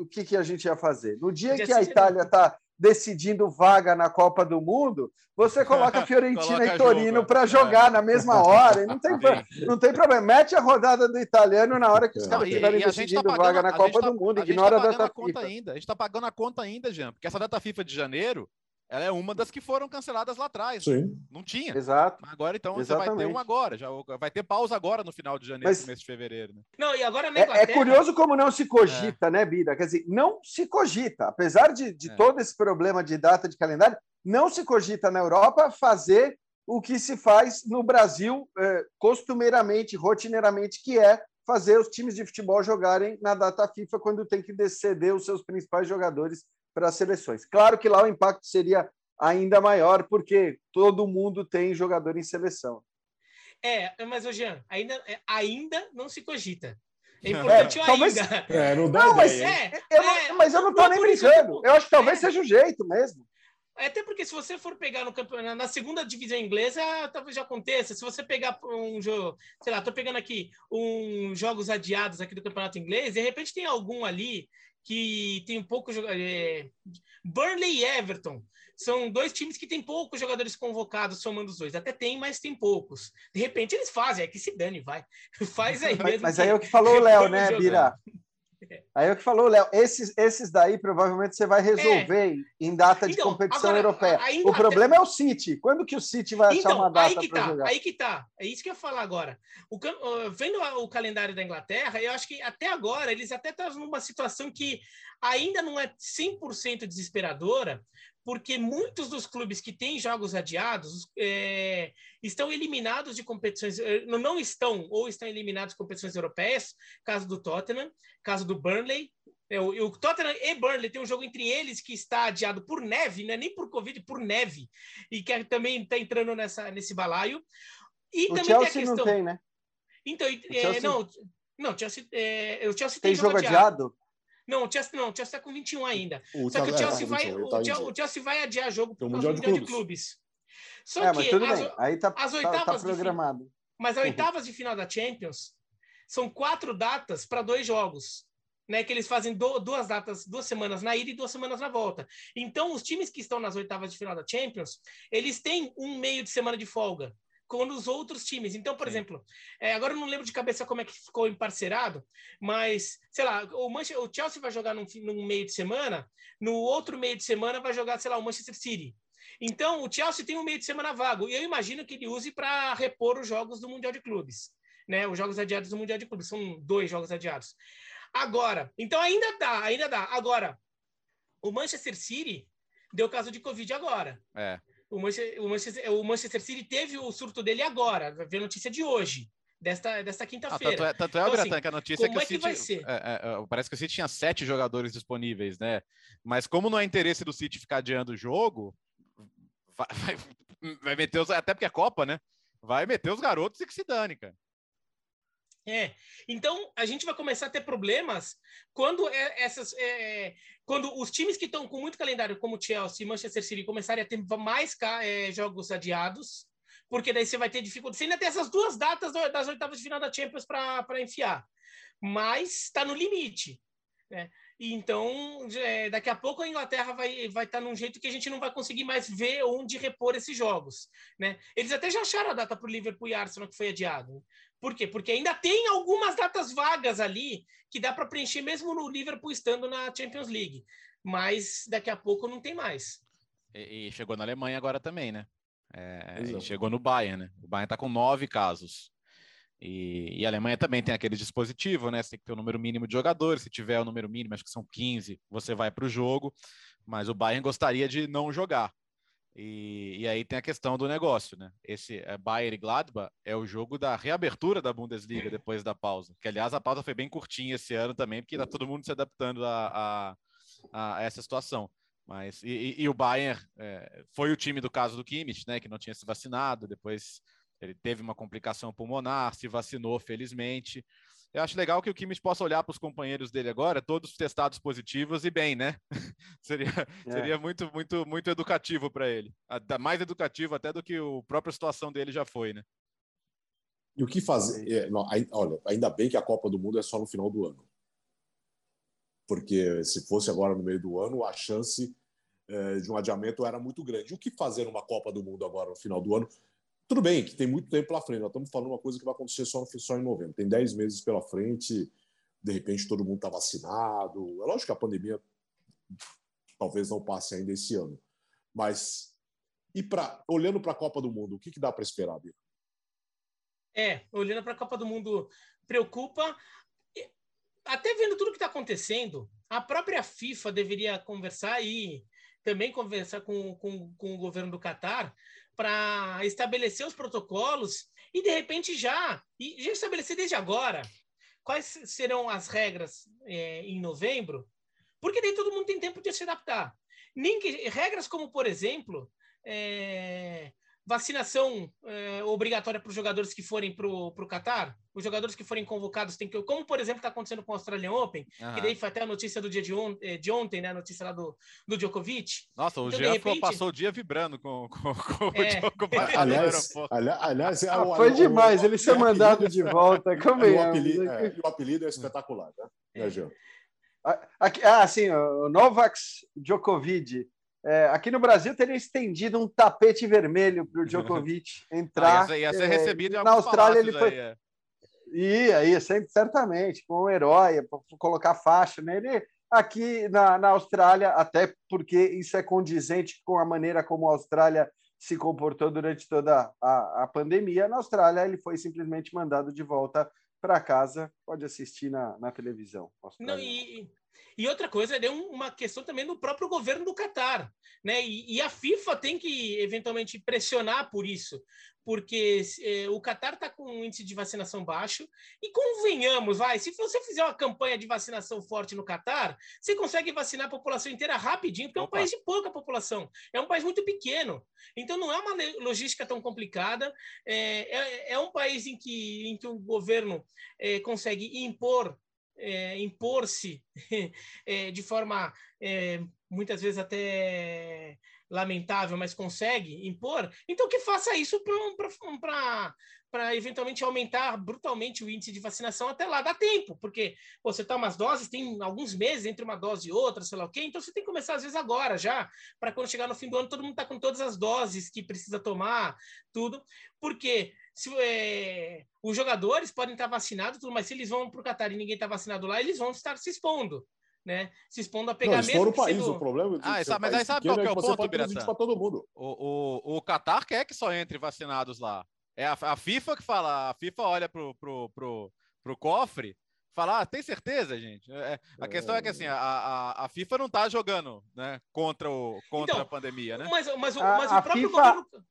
O que, que a gente ia fazer? No dia que a Itália está decidindo vaga na Copa do Mundo, você coloca <laughs> Fiorentina coloca e Torino para é. jogar é. na mesma hora. E não, tem, <laughs> não tem problema. Mete a rodada do italiano na hora que os caras estiverem tá decidindo tá vaga na Copa tá, do Mundo. Ignora a, tá a data FIFA. Ainda. A gente está pagando a conta ainda, Jean, porque essa data FIFA de janeiro ela é uma das que foram canceladas lá atrás. Sim. Não tinha. Exato. Agora, então, Exatamente. você vai ter uma agora. Já vai ter pausa agora no final de janeiro, Mas... mês de fevereiro. Né? Não, e agora na Inglaterra... é, é curioso como não se cogita, é. né, Bida? Quer dizer, não se cogita. Apesar de, de é. todo esse problema de data de calendário, não se cogita na Europa fazer o que se faz no Brasil eh, costumeiramente, rotineiramente, que é fazer os times de futebol jogarem na data FIFA quando tem que ceder os seus principais jogadores para as seleções. Claro que lá o impacto seria ainda maior, porque todo mundo tem jogador em seleção. É, mas, ô Jean, ainda, é, ainda não se cogita. É <laughs> importante é, talvez, ainda. É, não, não mas, é, eu não, é, mas eu não estou nem brincando. Tipo, eu acho que talvez é. seja o jeito mesmo. Até porque se você for pegar no campeonato, na segunda divisão inglesa, talvez já aconteça. Se você pegar um jogo, sei lá, tô pegando aqui um jogos adiados aqui do campeonato inglês, de repente tem algum ali que tem pouco é, Burnley e Everton são dois times que têm poucos jogadores convocados somando os dois. Até tem, mas tem poucos. De repente eles fazem, é que se dane, vai. <laughs> Faz aí mesmo. Mas, aí é o que falou o Léo, <laughs> né, Bira? Aí é o que falou, Léo. Esses, esses daí provavelmente você vai resolver é. em data de então, competição agora, europeia. O problema é o City. Quando que o City vai então, achar uma data para tá, jogar? Aí que tá. É isso que eu ia falar agora. O, vendo o calendário da Inglaterra, eu acho que até agora eles até estão numa situação que ainda não é 100% desesperadora, porque muitos dos clubes que têm jogos adiados é, estão eliminados de competições, é, não estão, ou estão eliminados de competições europeias, caso do Tottenham, caso do Burnley. É, o, o, Tottenham e Burnley tem um jogo entre eles que está adiado por neve, não é nem por Covid, por neve, e que também está entrando nessa, nesse balaio. E o também Chelsea tem a questão... não tem, né? Então, é, não, não, Chelsea, é, o Chelsea tem, tem jogo adiado. adiado. Não, o Chelsea não, o Chelsea tá com 21 ainda. O Só que o Chelsea, é, vai, o, Chelsea, o Chelsea vai adiar jogo para o Mundial, de, clubes. de Clubes. Só é, que as, aí tá, as oitavas tá, tá programado. De, mas as <laughs> oitavas de final da Champions são quatro datas para dois jogos. Né, que eles fazem do, duas datas, duas semanas na ida e duas semanas na volta. Então, os times que estão nas oitavas de final da Champions, eles têm um meio de semana de folga com os outros times. Então, por Sim. exemplo, é, agora eu não lembro de cabeça como é que ficou emparcerado, mas, sei lá, o, Manchester, o Chelsea vai jogar num, num, meio de semana, no outro meio de semana vai jogar, sei lá, o Manchester City. Então, o Chelsea tem um meio de semana vago, e eu imagino que ele use para repor os jogos do Mundial de Clubes. Né, os jogos adiados do Mundial de Clubes, são dois jogos adiados. Agora, então ainda dá, ainda dá. Agora, o Manchester City deu caso de Covid agora. É. O Manchester, o Manchester, o Manchester City teve o surto dele agora, ver a notícia de hoje, desta, desta quinta-feira. Ah, tanto é, tanto é então, assim, que a notícia é que, o City, que vai ser? É, é, é, parece que o City tinha sete jogadores disponíveis, né? Mas como não é interesse do City ficar adiando o jogo, vai, <laughs> vai, vai meter os. Até porque é Copa, né? Vai meter os garotos e que se dane, cara. É, então a gente vai começar a ter problemas quando é, essas, é, quando os times que estão com muito calendário, como Chelsea e Manchester City, começarem a ter mais é, jogos adiados, porque daí você vai ter dificuldade. Você ainda tem essas duas datas das oitavas de final da Champions para enfiar, mas está no limite. Né? Então, é, daqui a pouco a Inglaterra vai estar vai tá num jeito que a gente não vai conseguir mais ver onde repor esses jogos. Né? Eles até já acharam a data para o Liverpool e Arsenal que foi adiado. Por quê? Porque ainda tem algumas datas vagas ali que dá para preencher mesmo no Liverpool estando na Champions League. Mas daqui a pouco não tem mais. E, e chegou na Alemanha agora também, né? É, chegou no Bayern, né? O Bayern está com nove casos. E, e, a Alemanha também tem aquele dispositivo, né? Você tem que ter o número mínimo de jogadores. Se tiver o número mínimo, acho que são 15, você vai para o jogo. Mas o Bayern gostaria de não jogar. E, e, aí tem a questão do negócio, né? Esse é, Bayern e Gladbach é o jogo da reabertura da Bundesliga depois da pausa. Que, aliás, a pausa foi bem curtinha esse ano também, porque está todo mundo se adaptando a, a, a essa situação. Mas, e, e o Bayern é, foi o time do caso do Kimmich, né? Que não tinha se vacinado, depois ele teve uma complicação pulmonar, se vacinou, felizmente. Eu acho legal que o Kimmich possa olhar para os companheiros dele agora, todos testados positivos e bem, né? <laughs> seria é. seria muito, muito, muito educativo para ele. Mais educativo até do que a própria situação dele já foi, né? E o que fazer? É, não, olha, ainda bem que a Copa do Mundo é só no final do ano. Porque se fosse agora no meio do ano, a chance é, de um adiamento era muito grande. O que fazer numa Copa do Mundo agora no final do ano? Tudo bem que tem muito tempo pela frente, nós estamos falando uma coisa que vai acontecer só, só em novembro. Tem 10 meses pela frente, de repente todo mundo está vacinado. É lógico que a pandemia talvez não passe ainda esse ano. Mas, e para olhando para a Copa do Mundo, o que, que dá para esperar, Bia? É, olhando para a Copa do Mundo, preocupa. Até vendo tudo que está acontecendo, a própria FIFA deveria conversar e também conversar com, com, com o governo do Catar para estabelecer os protocolos e, de repente, já, e já estabelecer desde agora quais serão as regras é, em novembro, porque daí todo mundo tem tempo de se adaptar. Nem que, regras como, por exemplo, é, vacinação é, obrigatória para os jogadores que forem para o Catar? Os jogadores que forem convocados têm que. Como, por exemplo, está acontecendo com o Australian Open, uhum. que daí foi até a notícia do dia de, on, eh, de ontem, né? A notícia lá do, do Djokovic. Nossa, o então, Jean repente... passou o dia vibrando com, com, com <laughs> é. o Djokovic. aliás, aliás é, ah, foi o, demais, o, ele ser mandado de volta. <laughs> Como é, o, apelido, é, o apelido é espetacular, né, né Jean? Ah, sim, o Novak Djokovic é, aqui no Brasil teria estendido um tapete vermelho para o Djokovic <laughs> entrar. Ah, ia, ser, ia ser é, recebido é, Na Austrália ele foi. Aí, é. Ia, ia, sempre, certamente, com um herói, para colocar faixa nele. Aqui na, na Austrália, até porque isso é condizente com a maneira como a Austrália se comportou durante toda a, a pandemia. Na Austrália, ele foi simplesmente mandado de volta para casa. Pode assistir na, na televisão. Não, e, e outra coisa, é uma questão também do próprio governo do Catar, né? E, e, a FIFA tem que eventualmente pressionar por isso, porque é, o Catar está com um índice de vacinação baixo e convenhamos, vai, se você fizer uma campanha de vacinação forte no Catar, você consegue vacinar a população inteira rapidinho, porque Opa. é um país de pouca população, é um país muito pequeno, então não é uma logística tão complicada, é, é, é um país em que, em que o governo é, consegue impor é, impor-se <laughs> é, de forma é, muitas vezes até lamentável, mas consegue impor, então que faça isso para eventualmente aumentar brutalmente o índice de vacinação até lá. Dá tempo, porque você toma umas doses, tem alguns meses entre uma dose e outra, sei lá o quê, então você tem que começar às vezes agora já, para quando chegar no fim do ano todo mundo está com todas as doses que precisa tomar, tudo, porque se, é, os jogadores podem estar vacinados, tudo, mas se eles vão para o Catar e ninguém está vacinado lá, eles vão estar se expondo. Né? Se expondo a pegar não, mesmo. o país, sendo... o problema. Ah, essa, mas aí sabe qual é, é o ponto, Biratã? todo mundo. O, o, o Qatar quer que só entre vacinados lá. É a, a FIFA que fala, a FIFA olha pro, pro, pro, pro cofre fala, ah, tem certeza, gente? É, a questão é que assim, a, a, a FIFA não está jogando né, contra, o, contra então, a pandemia, né? Mas, mas, mas a, o próprio FIFA... governo.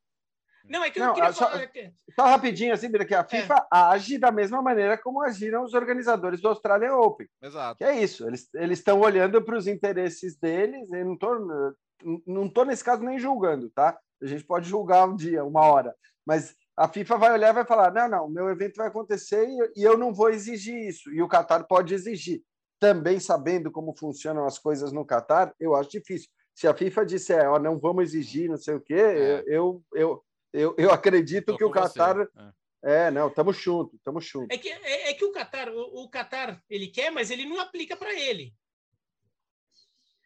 Não, é que eu não, queria só, falar. Só rapidinho, assim, que a FIFA é. age da mesma maneira como agiram os organizadores do Australian Open. Exato. Que é isso, eles estão olhando para os interesses deles, eu não estou não tô nesse caso nem julgando, tá? A gente pode julgar um dia, uma hora, mas a FIFA vai olhar e vai falar: não, não, meu evento vai acontecer e eu não vou exigir isso. E o Qatar pode exigir. Também sabendo como funcionam as coisas no Qatar, eu acho difícil. Se a FIFA disser, ó, oh, não vamos exigir, não sei o quê, é. eu, eu, eu, eu acredito que o Qatar. É. é. não, estamos juntos, estamos juntos. É que, é, é, que o Qatar, o, o Qatar, ele quer, mas ele não aplica para ele.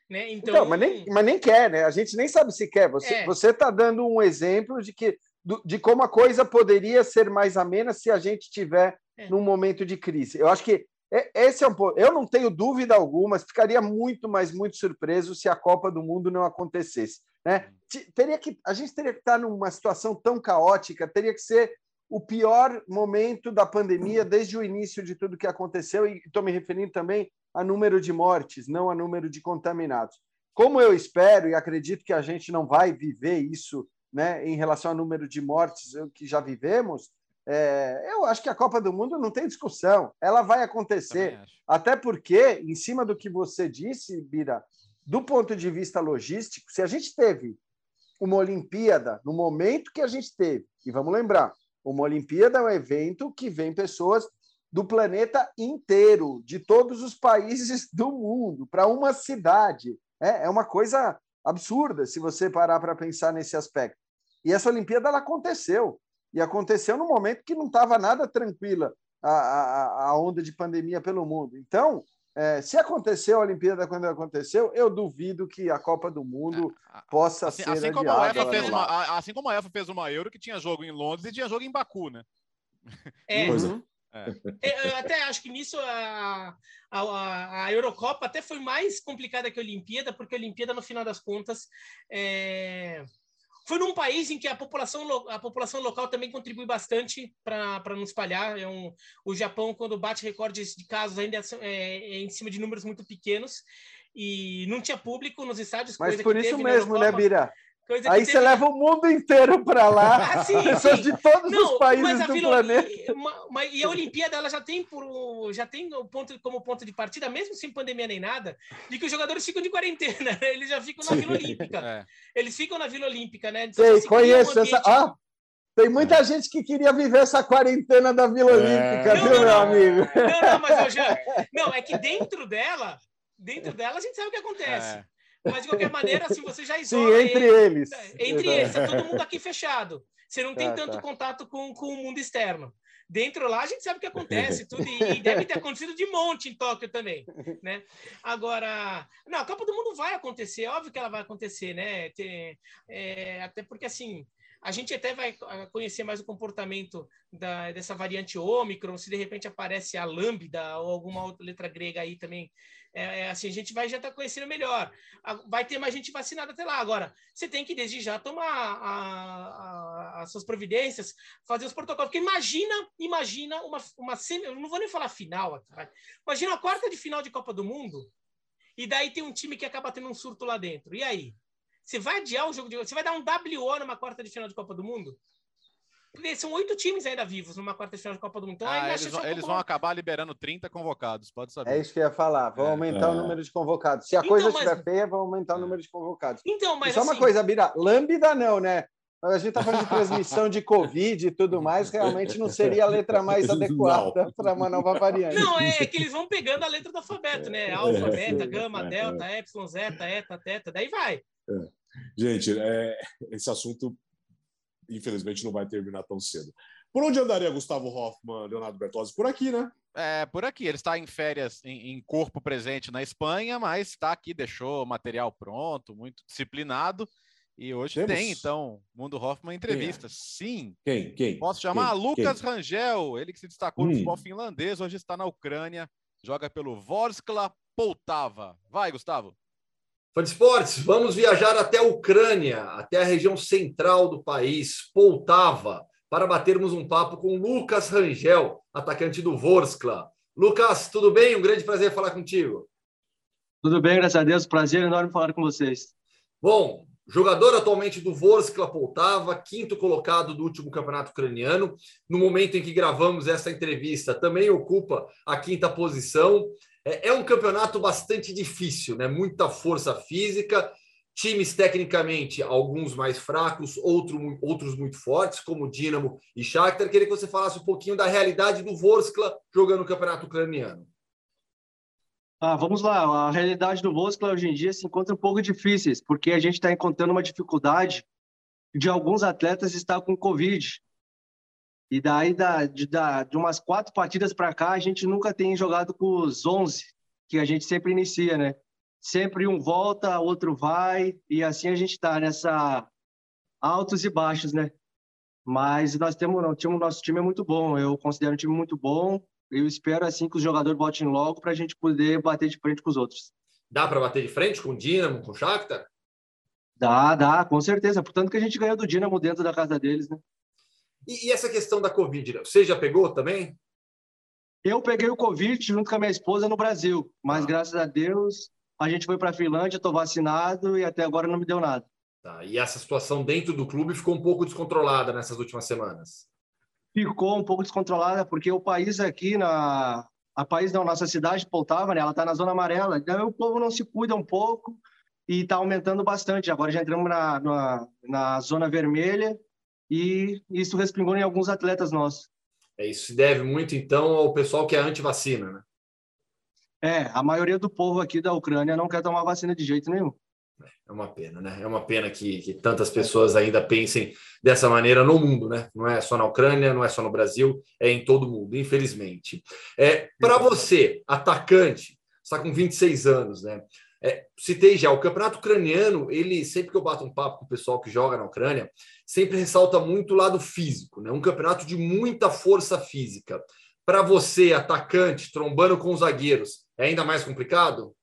Né? Então, então, mas, nem, mas nem quer, né? A gente nem sabe se quer. Você é. está dando um exemplo de que de como a coisa poderia ser mais amena se a gente tiver é. num momento de crise. Eu acho que esse é um ponto. Eu não tenho dúvida alguma, ficaria muito, mas muito surpreso se a Copa do Mundo não acontecesse. Né? Teria que, a gente teria que estar numa situação tão caótica, teria que ser o pior momento da pandemia desde o início de tudo que aconteceu, e estou me referindo também a número de mortes, não a número de contaminados. como eu espero e acredito que a gente não vai viver isso né, em relação ao número de mortes que já vivemos, é, eu acho que a Copa do Mundo não tem discussão, ela vai acontecer. Até porque, em cima do que você disse, Bira, do ponto de vista logístico, se a gente teve uma Olimpíada no momento que a gente teve, e vamos lembrar, uma Olimpíada é um evento que vem pessoas do planeta inteiro, de todos os países do mundo, para uma cidade. É, é uma coisa absurda se você parar para pensar nesse aspecto. E essa Olimpíada ela aconteceu. E aconteceu num momento que não estava nada tranquila a, a, a, onda de pandemia pelo mundo. Então, é, se aconteceu a Olimpíada quando aconteceu, eu duvido que a Copa do Mundo é, possa assim, ser assim como, a UEFA fez uma, assim como a UEFA fez uma Euro que tinha jogo em Londres e tinha jogo em Baku, né? É, <laughs> uhum. É. Eu até acho que nisso a, a, a, Eurocopa até foi mais complicada que a Olimpíada, porque a Olimpíada, no final das contas, é... foi num país em que a população, a população local também contribui bastante para não espalhar. É um, o Japão, quando bate recordes de casos, ainda é, é, em cima de números muito pequenos e não tinha público nos estádios. Mas por isso mesmo, né, Bira? Coisa Aí você teve... leva o mundo inteiro para lá, ah, sim, pessoas sim. de todos Não, os países do Vila... planeta. Uma, e a Olimpíada ela já tem por já tem o ponto como ponto de partida, mesmo sem pandemia nem nada, de que os jogadores ficam de quarentena, eles já ficam na Vila Olímpica. É. Eles ficam na Vila Olímpica, né? Então, Sei, conheço um ambiente... essa. Ah, tem muita é. gente que queria viver essa quarentena da Vila é. Olímpica, não, viu, não, meu não. amigo? Não, não, mas eu já. Não, é que dentro dela, dentro dela a gente sabe o que acontece. É. Mas, de qualquer maneira, assim, você já isola... Sim, entre ele, eles. Entre eles, tá todo mundo aqui fechado. Você não tem ah, tanto tá. contato com, com o mundo externo. Dentro lá, a gente sabe o que acontece, tudo, e deve ter acontecido de monte em Tóquio também, né? Agora, não, a Copa do Mundo vai acontecer, óbvio que ela vai acontecer, né? Tem, é, até porque, assim, a gente até vai conhecer mais o comportamento da, dessa variante Ômicron, se de repente aparece a lambda ou alguma outra letra grega aí também é, é, assim, a gente vai já estar tá conhecendo melhor. Vai ter mais gente vacinada até lá. Agora, você tem que, desde já, tomar a, a, as suas providências, fazer os protocolos. Porque imagina, imagina uma, uma semi, eu não vou nem falar final, imagina a quarta de final de Copa do Mundo, e daí tem um time que acaba tendo um surto lá dentro. E aí? Você vai adiar o jogo de. Você vai dar um WO numa quarta de final de Copa do Mundo? Porque são oito times ainda vivos numa quarta final de Copa do Mundo. Então, ah, eles, vão, eles vão acabar liberando 30 convocados, pode saber. É isso que eu ia falar. Vão é, aumentar é. o número de convocados. Se a então, coisa estiver feia, vão aumentar o número de convocados. Então, mas. E só assim... uma coisa, Bira, lambda não, né? A gente está falando de transmissão de Covid e tudo mais, realmente não seria a letra mais adequada para uma nova variante. Não, é que eles vão pegando a letra do alfabeto, né? Alfa, é, beta, gama, é, delta, é. epsilon, zeta, eta, teta, daí vai. É. Gente, esse assunto, infelizmente, não vai terminar tão cedo. Por onde andaria Gustavo Hoffman, Leonardo Bertozzi? Por aqui, né? É, por aqui. Ele está em férias, em, em corpo presente na Espanha, mas está aqui, deixou o material pronto, muito disciplinado. E hoje Temos? tem, então, Mundo Hoffman entrevista. É? Sim. Quem? Quem? Posso chamar Quem? Lucas Quem? Rangel, ele que se destacou hum. no futebol finlandês, hoje está na Ucrânia, joga pelo Vorskla Poltava. Vai, Gustavo. Fã de esportes, vamos viajar até a Ucrânia, até a região central do país, Poltava para batermos um papo com Lucas Rangel, atacante do Vorskla. Lucas, tudo bem? Um grande prazer falar contigo. Tudo bem, graças a Deus. Prazer enorme falar com vocês. Bom, jogador atualmente do Vorskla Poltava, quinto colocado do último campeonato ucraniano. No momento em que gravamos essa entrevista, também ocupa a quinta posição. É, é um campeonato bastante difícil, né? Muita força física times tecnicamente, alguns mais fracos, outro, outros muito fortes, como Dinamo e Shakhtar. Queria que você falasse um pouquinho da realidade do Vorskla jogando o campeonato ucraniano. Ah, vamos lá. A realidade do Vorskla hoje em dia se encontra um pouco difíceis, porque a gente está encontrando uma dificuldade de alguns atletas estar com Covid. E daí, da, de, da, de umas quatro partidas para cá, a gente nunca tem jogado com os 11, que a gente sempre inicia, né? sempre um volta, outro vai, e assim a gente está nessa altos e baixos, né? Mas nós temos, não, time, nosso time é muito bom, eu considero um time muito bom, eu espero assim que os jogadores voltem logo para a gente poder bater de frente com os outros. Dá para bater de frente com o Dinamo, com o Shakhtar? Dá, dá, com certeza. Portanto que a gente ganhou do Dinamo dentro da casa deles, né? E, e essa questão da Covid, você já pegou também? Eu peguei o Covid junto com a minha esposa no Brasil, mas ah. graças a Deus a gente foi para a Finlândia, estou vacinado e até agora não me deu nada. Tá, e essa situação dentro do clube ficou um pouco descontrolada nessas últimas semanas? Ficou um pouco descontrolada, porque o país aqui, na, a país da nossa cidade, Poltava, né, ela está na zona amarela, então o povo não se cuida um pouco e está aumentando bastante. Agora já entramos na, na, na zona vermelha e isso respingou em alguns atletas nossos. É, isso se deve muito, então, ao pessoal que é anti-vacina, né? É, a maioria do povo aqui da Ucrânia não quer tomar vacina de jeito nenhum. É uma pena, né? É uma pena que, que, tantas pessoas ainda pensem dessa maneira no mundo, né? Não é só na Ucrânia, não é só no Brasil, é em todo mundo, infelizmente. É, Para você, atacante, está com 26 anos, né? É, citei já, o campeonato ucraniano, ele, sempre que eu bato um papo com o pessoal que joga na Ucrânia, sempre ressalta muito o lado físico, né? Um campeonato de muita força física. Para você, atacante, trombando com os zagueiros, é ainda mais complicado?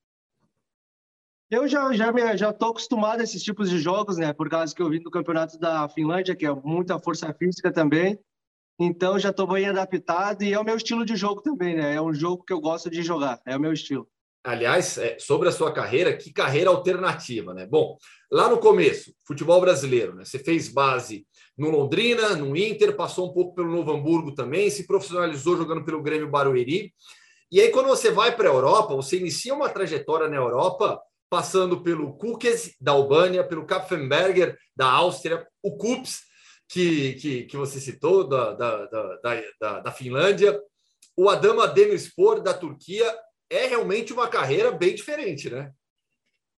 Eu já já já estou acostumado a esses tipos de jogos, né? Por causa que eu vim do campeonato da Finlândia, que é muita força física também. Então já estou bem adaptado e é o meu estilo de jogo também, né? É um jogo que eu gosto de jogar, é o meu estilo. Aliás, é, sobre a sua carreira, que carreira alternativa, né? Bom, lá no começo, futebol brasileiro, né? Você fez base no Londrina, no Inter, passou um pouco pelo Novo Hamburgo também, se profissionalizou jogando pelo Grêmio Barueri. E aí, quando você vai para a Europa, você inicia uma trajetória na Europa, passando pelo Kukes da Albânia, pelo Kapfenberger da Áustria, o Kups, que, que, que você citou, da, da, da, da, da Finlândia, o Adama Demirspor da Turquia é realmente uma carreira bem diferente, né?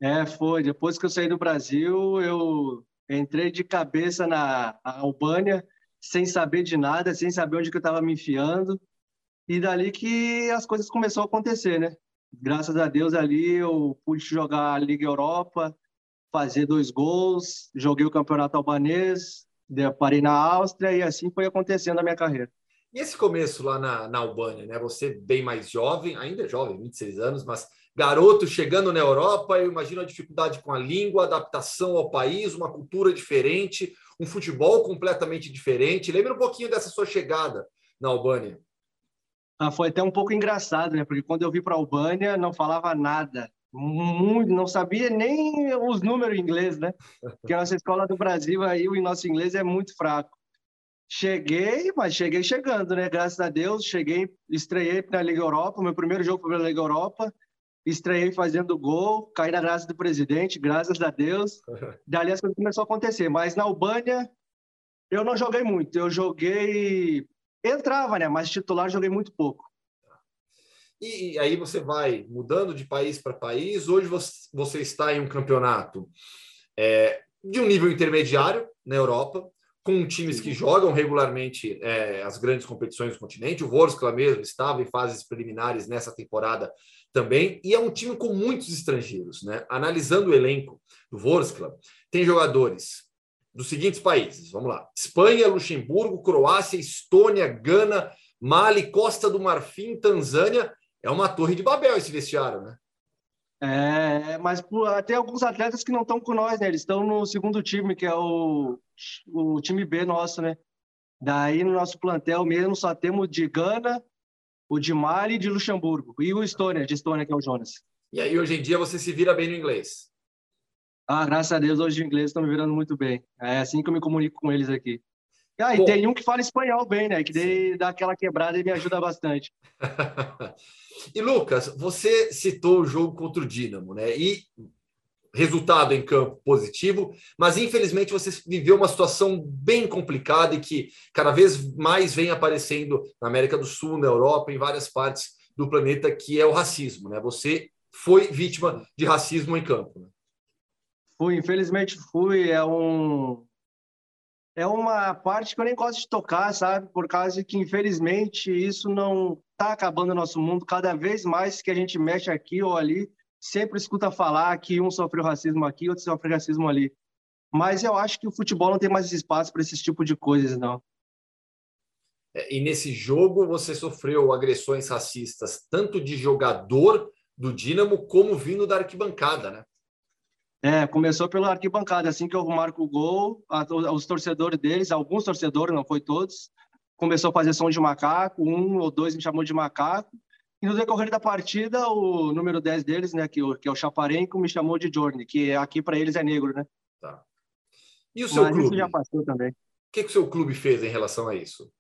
É, foi. Depois que eu saí do Brasil, eu entrei de cabeça na Albânia, sem saber de nada, sem saber onde que eu estava me enfiando. E dali que as coisas começaram a acontecer, né? Graças a Deus ali eu pude jogar a Liga Europa, fazer dois gols, joguei o Campeonato Albanês, parei na Áustria e assim foi acontecendo a minha carreira. E esse começo lá na, na Albânia, né? Você bem mais jovem, ainda é jovem, 26 anos, mas garoto chegando na Europa, eu imagino a dificuldade com a língua, adaptação ao país, uma cultura diferente, um futebol completamente diferente. Lembra um pouquinho dessa sua chegada na Albânia? Ah, foi até um pouco engraçado, né? Porque quando eu vim para a Albânia, não falava nada. Muito, não sabia nem os números em inglês, né? Porque a nossa escola do Brasil aí, o nosso inglês é muito fraco. Cheguei, mas cheguei chegando, né? Graças a Deus, cheguei, estreiei na Liga Europa, meu primeiro jogo foi na Liga Europa, estreiei fazendo gol, caí na graça do presidente, graças a Deus. <laughs> Dali as coisas começaram a acontecer, mas na Albânia eu não joguei muito, eu joguei entrava, né? Mas titular joguei muito pouco. E aí você vai mudando de país para país. Hoje você está em um campeonato é, de um nível intermediário na Europa, com times que jogam regularmente é, as grandes competições do continente. O Vorskla mesmo estava em fases preliminares nessa temporada também, e é um time com muitos estrangeiros. Né? Analisando o elenco do Vorskla, tem jogadores dos seguintes países, vamos lá: Espanha, Luxemburgo, Croácia, Estônia, Gana, Mali, Costa do Marfim, Tanzânia. É uma torre de Babel esse vestiário, né? É, mas tem alguns atletas que não estão com nós, né? Eles estão no segundo time, que é o, o time B nosso, né? Daí no nosso plantel mesmo só temos de Gana, o de Mali e de Luxemburgo. E o Estônia, de Estônia, que é o Jonas. E aí hoje em dia você se vira bem no inglês? Ah, graças a Deus hoje o inglês está me virando muito bem. É assim que eu me comunico com eles aqui. Ah, e Bom, tem um que fala espanhol bem, né? Que daí dá aquela quebrada e me ajuda bastante. <laughs> e Lucas, você citou o jogo contra o Dínamo, né? E resultado em campo positivo, mas infelizmente você viveu uma situação bem complicada e que cada vez mais vem aparecendo na América do Sul, na Europa, em várias partes do planeta, que é o racismo, né? Você foi vítima de racismo em campo. Né? Fui, infelizmente fui. É um é uma parte que eu nem gosto de tocar, sabe? Por causa que, infelizmente, isso não está acabando no nosso mundo. Cada vez mais que a gente mexe aqui ou ali, sempre escuta falar que um sofreu racismo aqui, outro sofreu racismo ali. Mas eu acho que o futebol não tem mais espaço para esse tipo de coisas, não. É, e nesse jogo você sofreu agressões racistas, tanto de jogador do Dínamo, como vindo da arquibancada, né? É, começou pela arquibancada. Assim que eu marco o gol, a, os torcedores deles, alguns torcedores, não foi todos, começou a fazer som de macaco. Um ou dois me chamou de macaco. E no decorrer da partida, o número 10 deles, né, que, que é o Chaparenco, me chamou de Journey, que aqui para eles é negro, né? Tá. E o seu Mas clube? isso já passou também. O que, que o seu clube fez em relação a isso?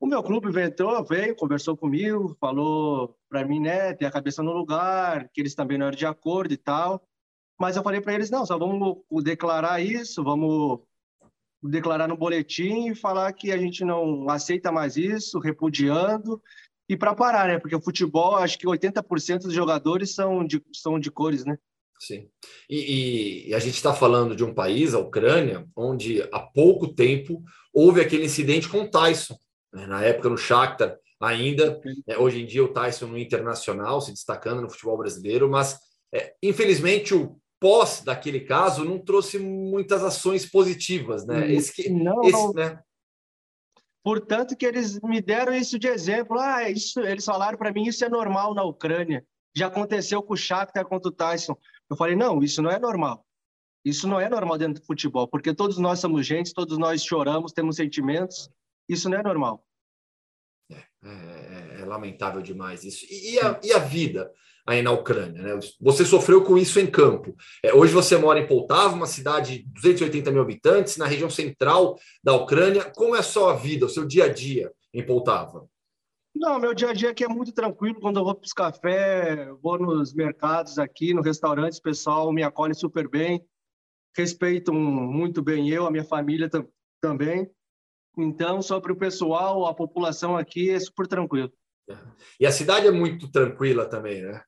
O meu clube entrou, veio, conversou comigo, falou para mim, né, ter a cabeça no lugar, que eles também não eram de acordo e tal. Mas eu falei para eles, não, só vamos declarar isso, vamos declarar no boletim e falar que a gente não aceita mais isso, repudiando, e para parar, né? Porque o futebol, acho que 80% dos jogadores são de, são de cores, né? Sim. E, e, a gente está falando de um país, a Ucrânia, onde há pouco tempo houve aquele incidente com o Tyson, né? na época no Shakhtar ainda, né? hoje em dia o Tyson no Internacional, se destacando no futebol brasileiro, mas é, infelizmente o pós daquele caso não trouxe muitas ações positivas, né? Esse, que, não, esse, não. né? Portanto, que eles me deram isso de exemplo. Ah, isso, eles falaram para mim isso é normal na Ucrânia. Já aconteceu com o Shakhtar contra o Tyson. Eu falei, não, isso não é normal. Isso não é normal dentro do futebol, porque todos nós somos gente, todos nós choramos, temos sentimentos. Isso não é normal. É, é, é lamentável demais isso. E, e, a, e a vida? Aí na Ucrânia. Né? Você sofreu com isso em campo. É, hoje você mora em Poltava, uma cidade de 280 mil habitantes, na região central da Ucrânia. Como é a sua vida, o seu dia a dia em Poltava? Não, meu dia a dia aqui é muito tranquilo. Quando eu vou para os cafés, vou nos mercados aqui, no restaurante, o pessoal me acolhe super bem, respeitam muito bem eu, a minha família também. Então, sobre o pessoal, a população aqui é super tranquilo. E a cidade é muito tranquila também, né?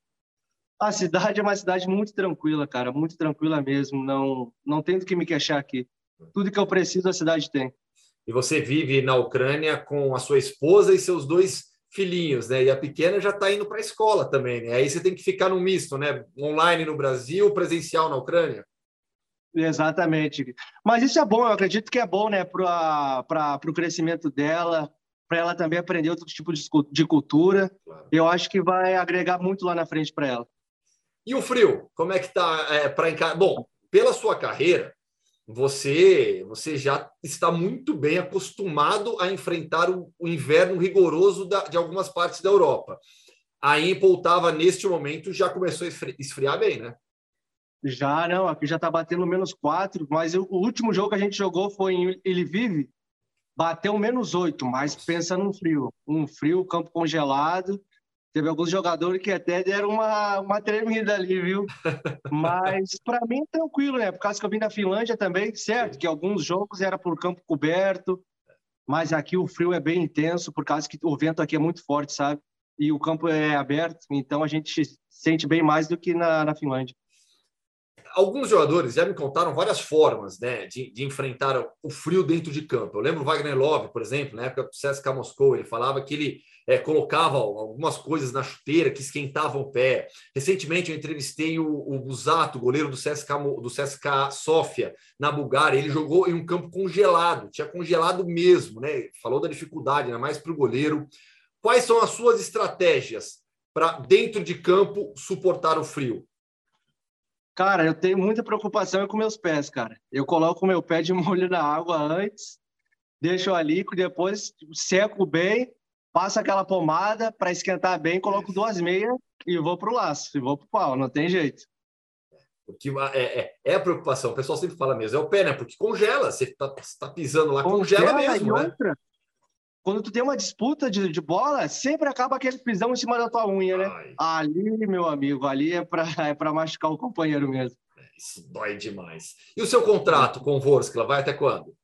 A cidade é uma cidade muito tranquila, cara, muito tranquila mesmo. Não, não tem do que me queixar aqui. Tudo que eu preciso a cidade tem. E você vive na Ucrânia com a sua esposa e seus dois filhinhos, né? E a pequena já está indo para a escola também, né? Aí você tem que ficar no misto, né? Online no Brasil, presencial na Ucrânia. Exatamente. Mas isso é bom, eu acredito que é bom, né, para o crescimento dela, para ela também aprender outro tipo de, de cultura. Claro. Eu acho que vai agregar muito lá na frente para ela. E o frio? Como é que tá é, para encarar? Bom, pela sua carreira, você você já está muito bem acostumado a enfrentar o, o inverno rigoroso da, de algumas partes da Europa. Aí em Poltava, neste momento, já começou a esfriar bem, né? Já, não. Aqui já está batendo menos quatro, mas o último jogo que a gente jogou foi em Lviv, bateu menos oito, mas pensa num frio. Um frio, campo congelado. Teve alguns jogadores que até deram uma, uma tremida ali, viu? <laughs> Mas para mim tranquilo, né? Por causa que eu vim da Finlândia também, certo? Que alguns jogos era por campo coberto, mas aqui o frio é bem intenso, por causa que o vento aqui é muito forte, sabe? E o campo é aberto, então a gente sente bem mais do que na, na Finlândia alguns jogadores já me contaram várias formas né, de, de, enfrentar o frio dentro de campo. Eu lembro o Wagner Love, por exemplo, na época do CSKA Moscou, ele falava que ele é, colocava algumas coisas na chuteira que esquentavam o pé. Recentemente eu entrevistei o, o Busato, goleiro do CSKA, do CSKA Sofia, na Bulgária. Ele jogou em um campo congelado, tinha congelado mesmo, né? Falou da dificuldade, ainda mais para o goleiro. Quais são as suas estratégias para, dentro de campo, suportar o frio? Cara, eu tenho muita preocupação com meus pés, cara. Eu coloco o meu pé de <laughs> molho na água antes, deixo ali, depois seco bem, passo aquela pomada para esquentar bem, coloco duas meias e vou pro laço, e vou pro pau, não tem jeito. O que é, é, é, a preocupação, o pessoal sempre fala mesmo, é o pé, né? Porque congela, você está tá pisando lá, congela, congela mesmo, né? Outra, quando tu tem uma disputa de, de bola, sempre acaba aquele pisão em cima da tua unha, né? Ai. Ali, meu amigo, ali é para é pra machucar o companheiro mesmo. É, isso dói demais. E o seu contrato com o Vorskla vai até quando?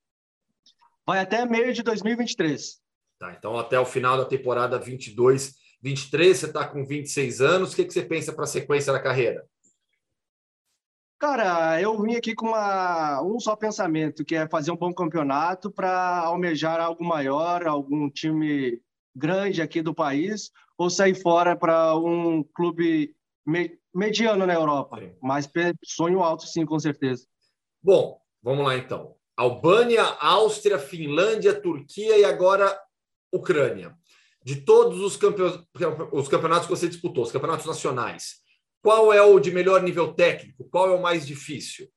Vai até meio de 2023. Tá, então até o final da temporada 22, 23, você está com 26 anos. O que, que você pensa para a sequência da carreira? Cara, eu vim aqui com uma, um só pensamento, que é fazer um bom campeonato para almejar algo maior, algum time grande aqui do país, ou sair fora para um clube me, mediano na Europa. Sim. Mas sonho alto, sim, com certeza. Bom, vamos lá então. Albânia, Áustria, Finlândia, Turquia e agora Ucrânia. De todos os, campe... os campeonatos que você disputou, os campeonatos nacionais, qual é o de melhor nível técnico? Qual é o mais difícil?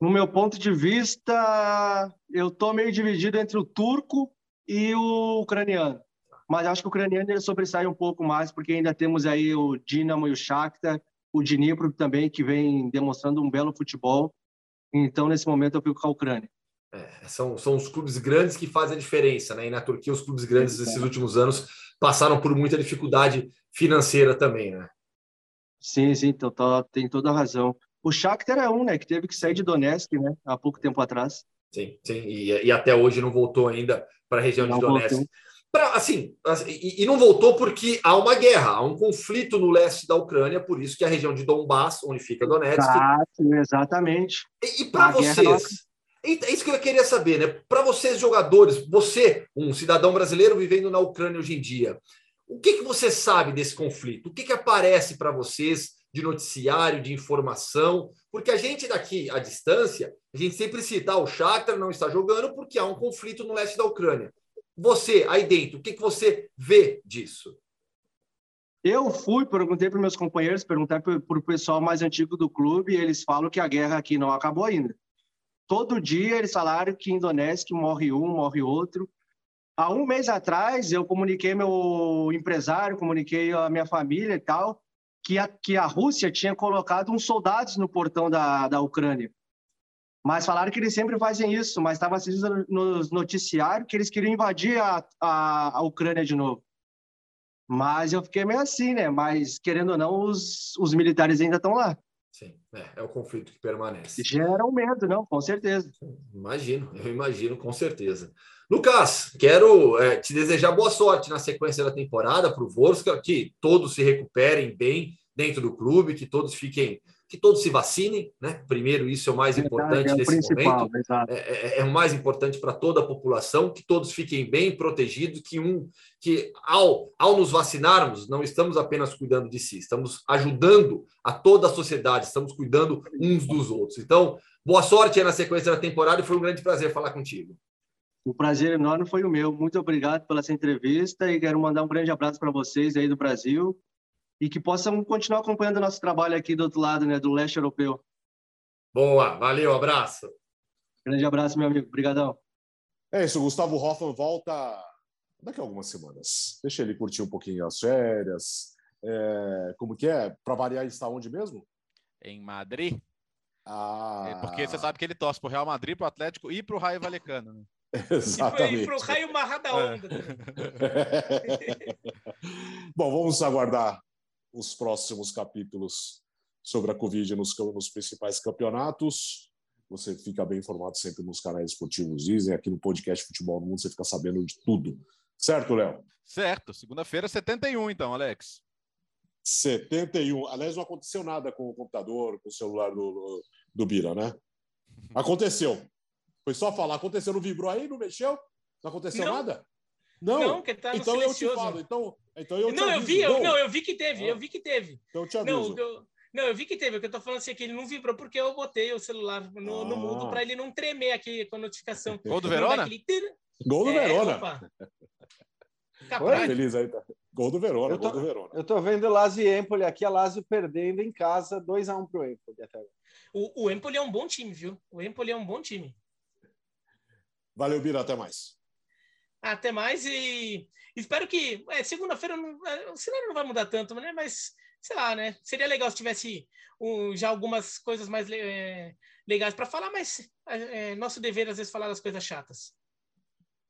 No meu ponto de vista, eu estou meio dividido entre o turco e o ucraniano. mas acho que o ucraniano ele sobressai um pouco mais, porque ainda temos aí o Dinamo e o Shakhtar, o Dnipro também, que vem demonstrando um belo futebol. Então, nesse momento, eu fico com a Ucrânia. É, são, são os clubes grandes que fazem a diferença, né? E na Turquia, os clubes grandes desses últimos anos passaram por muita dificuldade financeira também, né? Sim, sim, tá, tem toda a razão. O Shakhtar é um, né, que teve que sair de Donetsk, né, há pouco tempo atrás. Sim, sim, e, e até hoje não voltou ainda para a região não de Donetsk. Voltou. Pra, assim, assim, e, e, não voltou porque há uma guerra, há um conflito no leste da Ucrânia, por isso que a região de Donbass, onde fica Donetsk. Exato, exatamente. E, e para vocês, é isso que eu queria saber, né? Para vocês, jogadores, você, um cidadão brasileiro vivendo na Ucrânia hoje em dia, o que, que você sabe desse conflito? O que, que aparece para vocês de noticiário, de informação? Porque a gente daqui à distância, a gente sempre cita ah, o Shakhtar não está jogando porque há um conflito no leste da Ucrânia. Você, aí dentro, o que, que você vê disso? Eu fui, perguntei para meus companheiros, perguntei para o pessoal mais antigo do clube, e eles falam que a guerra aqui não acabou ainda. Todo dia eles falaram que em Donetsk morre um, morre outro. Há um mês atrás, eu comuniquei meu empresário, comuniquei a minha família e tal, que a, que a Rússia tinha colocado uns soldados no portão da, da Ucrânia. Mas falaram que eles sempre fazem isso, mas estava assistindo nos noticiários que eles queriam invadir a, a, a Ucrânia de novo. Mas eu fiquei meio assim, né? Mas, querendo ou não, os, os militares ainda estão lá. Sim, é, é, o conflito que permanece. Gera um medo, não? Com certeza. Imagino, eu imagino, com certeza. Lucas, quero é, te desejar boa sorte na sequência da temporada para o Vorska, que todos se recuperem bem dentro do clube, que todos fiquem que todos se vacinem, né? Primeiro, isso é o mais importante é o nesse momento. É, é, é, o mais importante para toda a população, que todos fiquem bem protegidos, que um que ao, ao nos vacinarmos, não estamos apenas cuidando de si, estamos ajudando a toda a sociedade, estamos cuidando uns dos outros. Então, boa sorte aí na sequência da temporada e foi um grande prazer falar contigo. O prazer enorme foi o meu. Muito obrigado pela essa entrevista e quero mandar um grande abraço para vocês aí do Brasil e que possam continuar acompanhando o nosso trabalho aqui do outro lado, né, do leste europeu. Boa, valeu, abraço. Grande abraço, meu amigo. Obrigadão. É isso, o Gustavo Hoffman volta daqui a algumas semanas. Deixa ele curtir um pouquinho as férias. É, como que é? Para variar, ele está onde mesmo? Em Madrid. Ah. É porque você sabe que ele torce para o Real Madrid, para o Atlético e para o Raio Valecano. Né? <laughs> Exatamente. E para o Raio Marra da Onda. <laughs> Bom, vamos aguardar os próximos capítulos sobre a Covid nos, nos principais campeonatos. Você fica bem informado sempre nos canais esportivos Dizem, aqui no podcast Futebol no Mundo, você fica sabendo de tudo. Certo, Léo? Certo. Segunda-feira, 71, então, Alex. 71. Aliás, não aconteceu nada com o computador, com o celular do, do Bira, né? <laughs> Aconteceu. Foi só falar. Aconteceu, não vibrou aí? Não mexeu? Não aconteceu não. nada? Não, não que tá então eu te falo. Então, então eu não, eu vi, eu, não, eu vi que teve, ah. eu vi que teve. Então eu te aviso. Não, eu, não, eu vi que teve. O que eu tô falando assim é que ele não vibrou porque eu botei o celular no, ah. no mudo para ele não tremer aqui com a notificação. Gol do Verona? Aquele... Gol do é, Verona. Oi, feliz aí, tá. Gol do Verona, tô, gol do Verona. Eu tô vendo o Lazio e Empoli aqui, a Lazio perdendo em casa, 2x1 um pro Empoli até agora. O, o Empoli é um bom time, viu? O Empoli é um bom time. Valeu, Bira, até mais. Até mais e espero que é, segunda-feira é, o cenário não vai mudar tanto, né? Mas sei lá, né? Seria legal se tivesse um, já algumas coisas mais é, legais para falar, mas é, é, nosso dever às vezes falar das coisas chatas.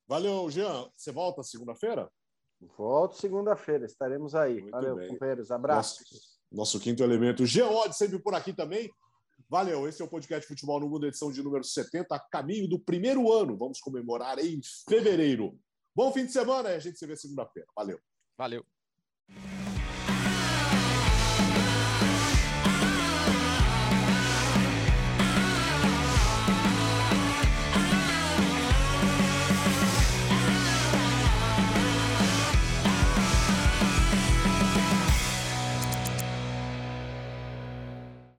Valeu, Jean. Você volta segunda-feira? Volto segunda-feira, estaremos aí. Muito Valeu, bem. companheiros. Abraços. Nosso, nosso, quinto elemento. Jean Odd, sempre por aqui também. Valeu, esse é o podcast Futebol no Mundo, edição de número 70, a caminho do primeiro ano. Vamos comemorar em fevereiro. Bom fim de semana a gente se vê segunda-feira. Valeu. Valeu.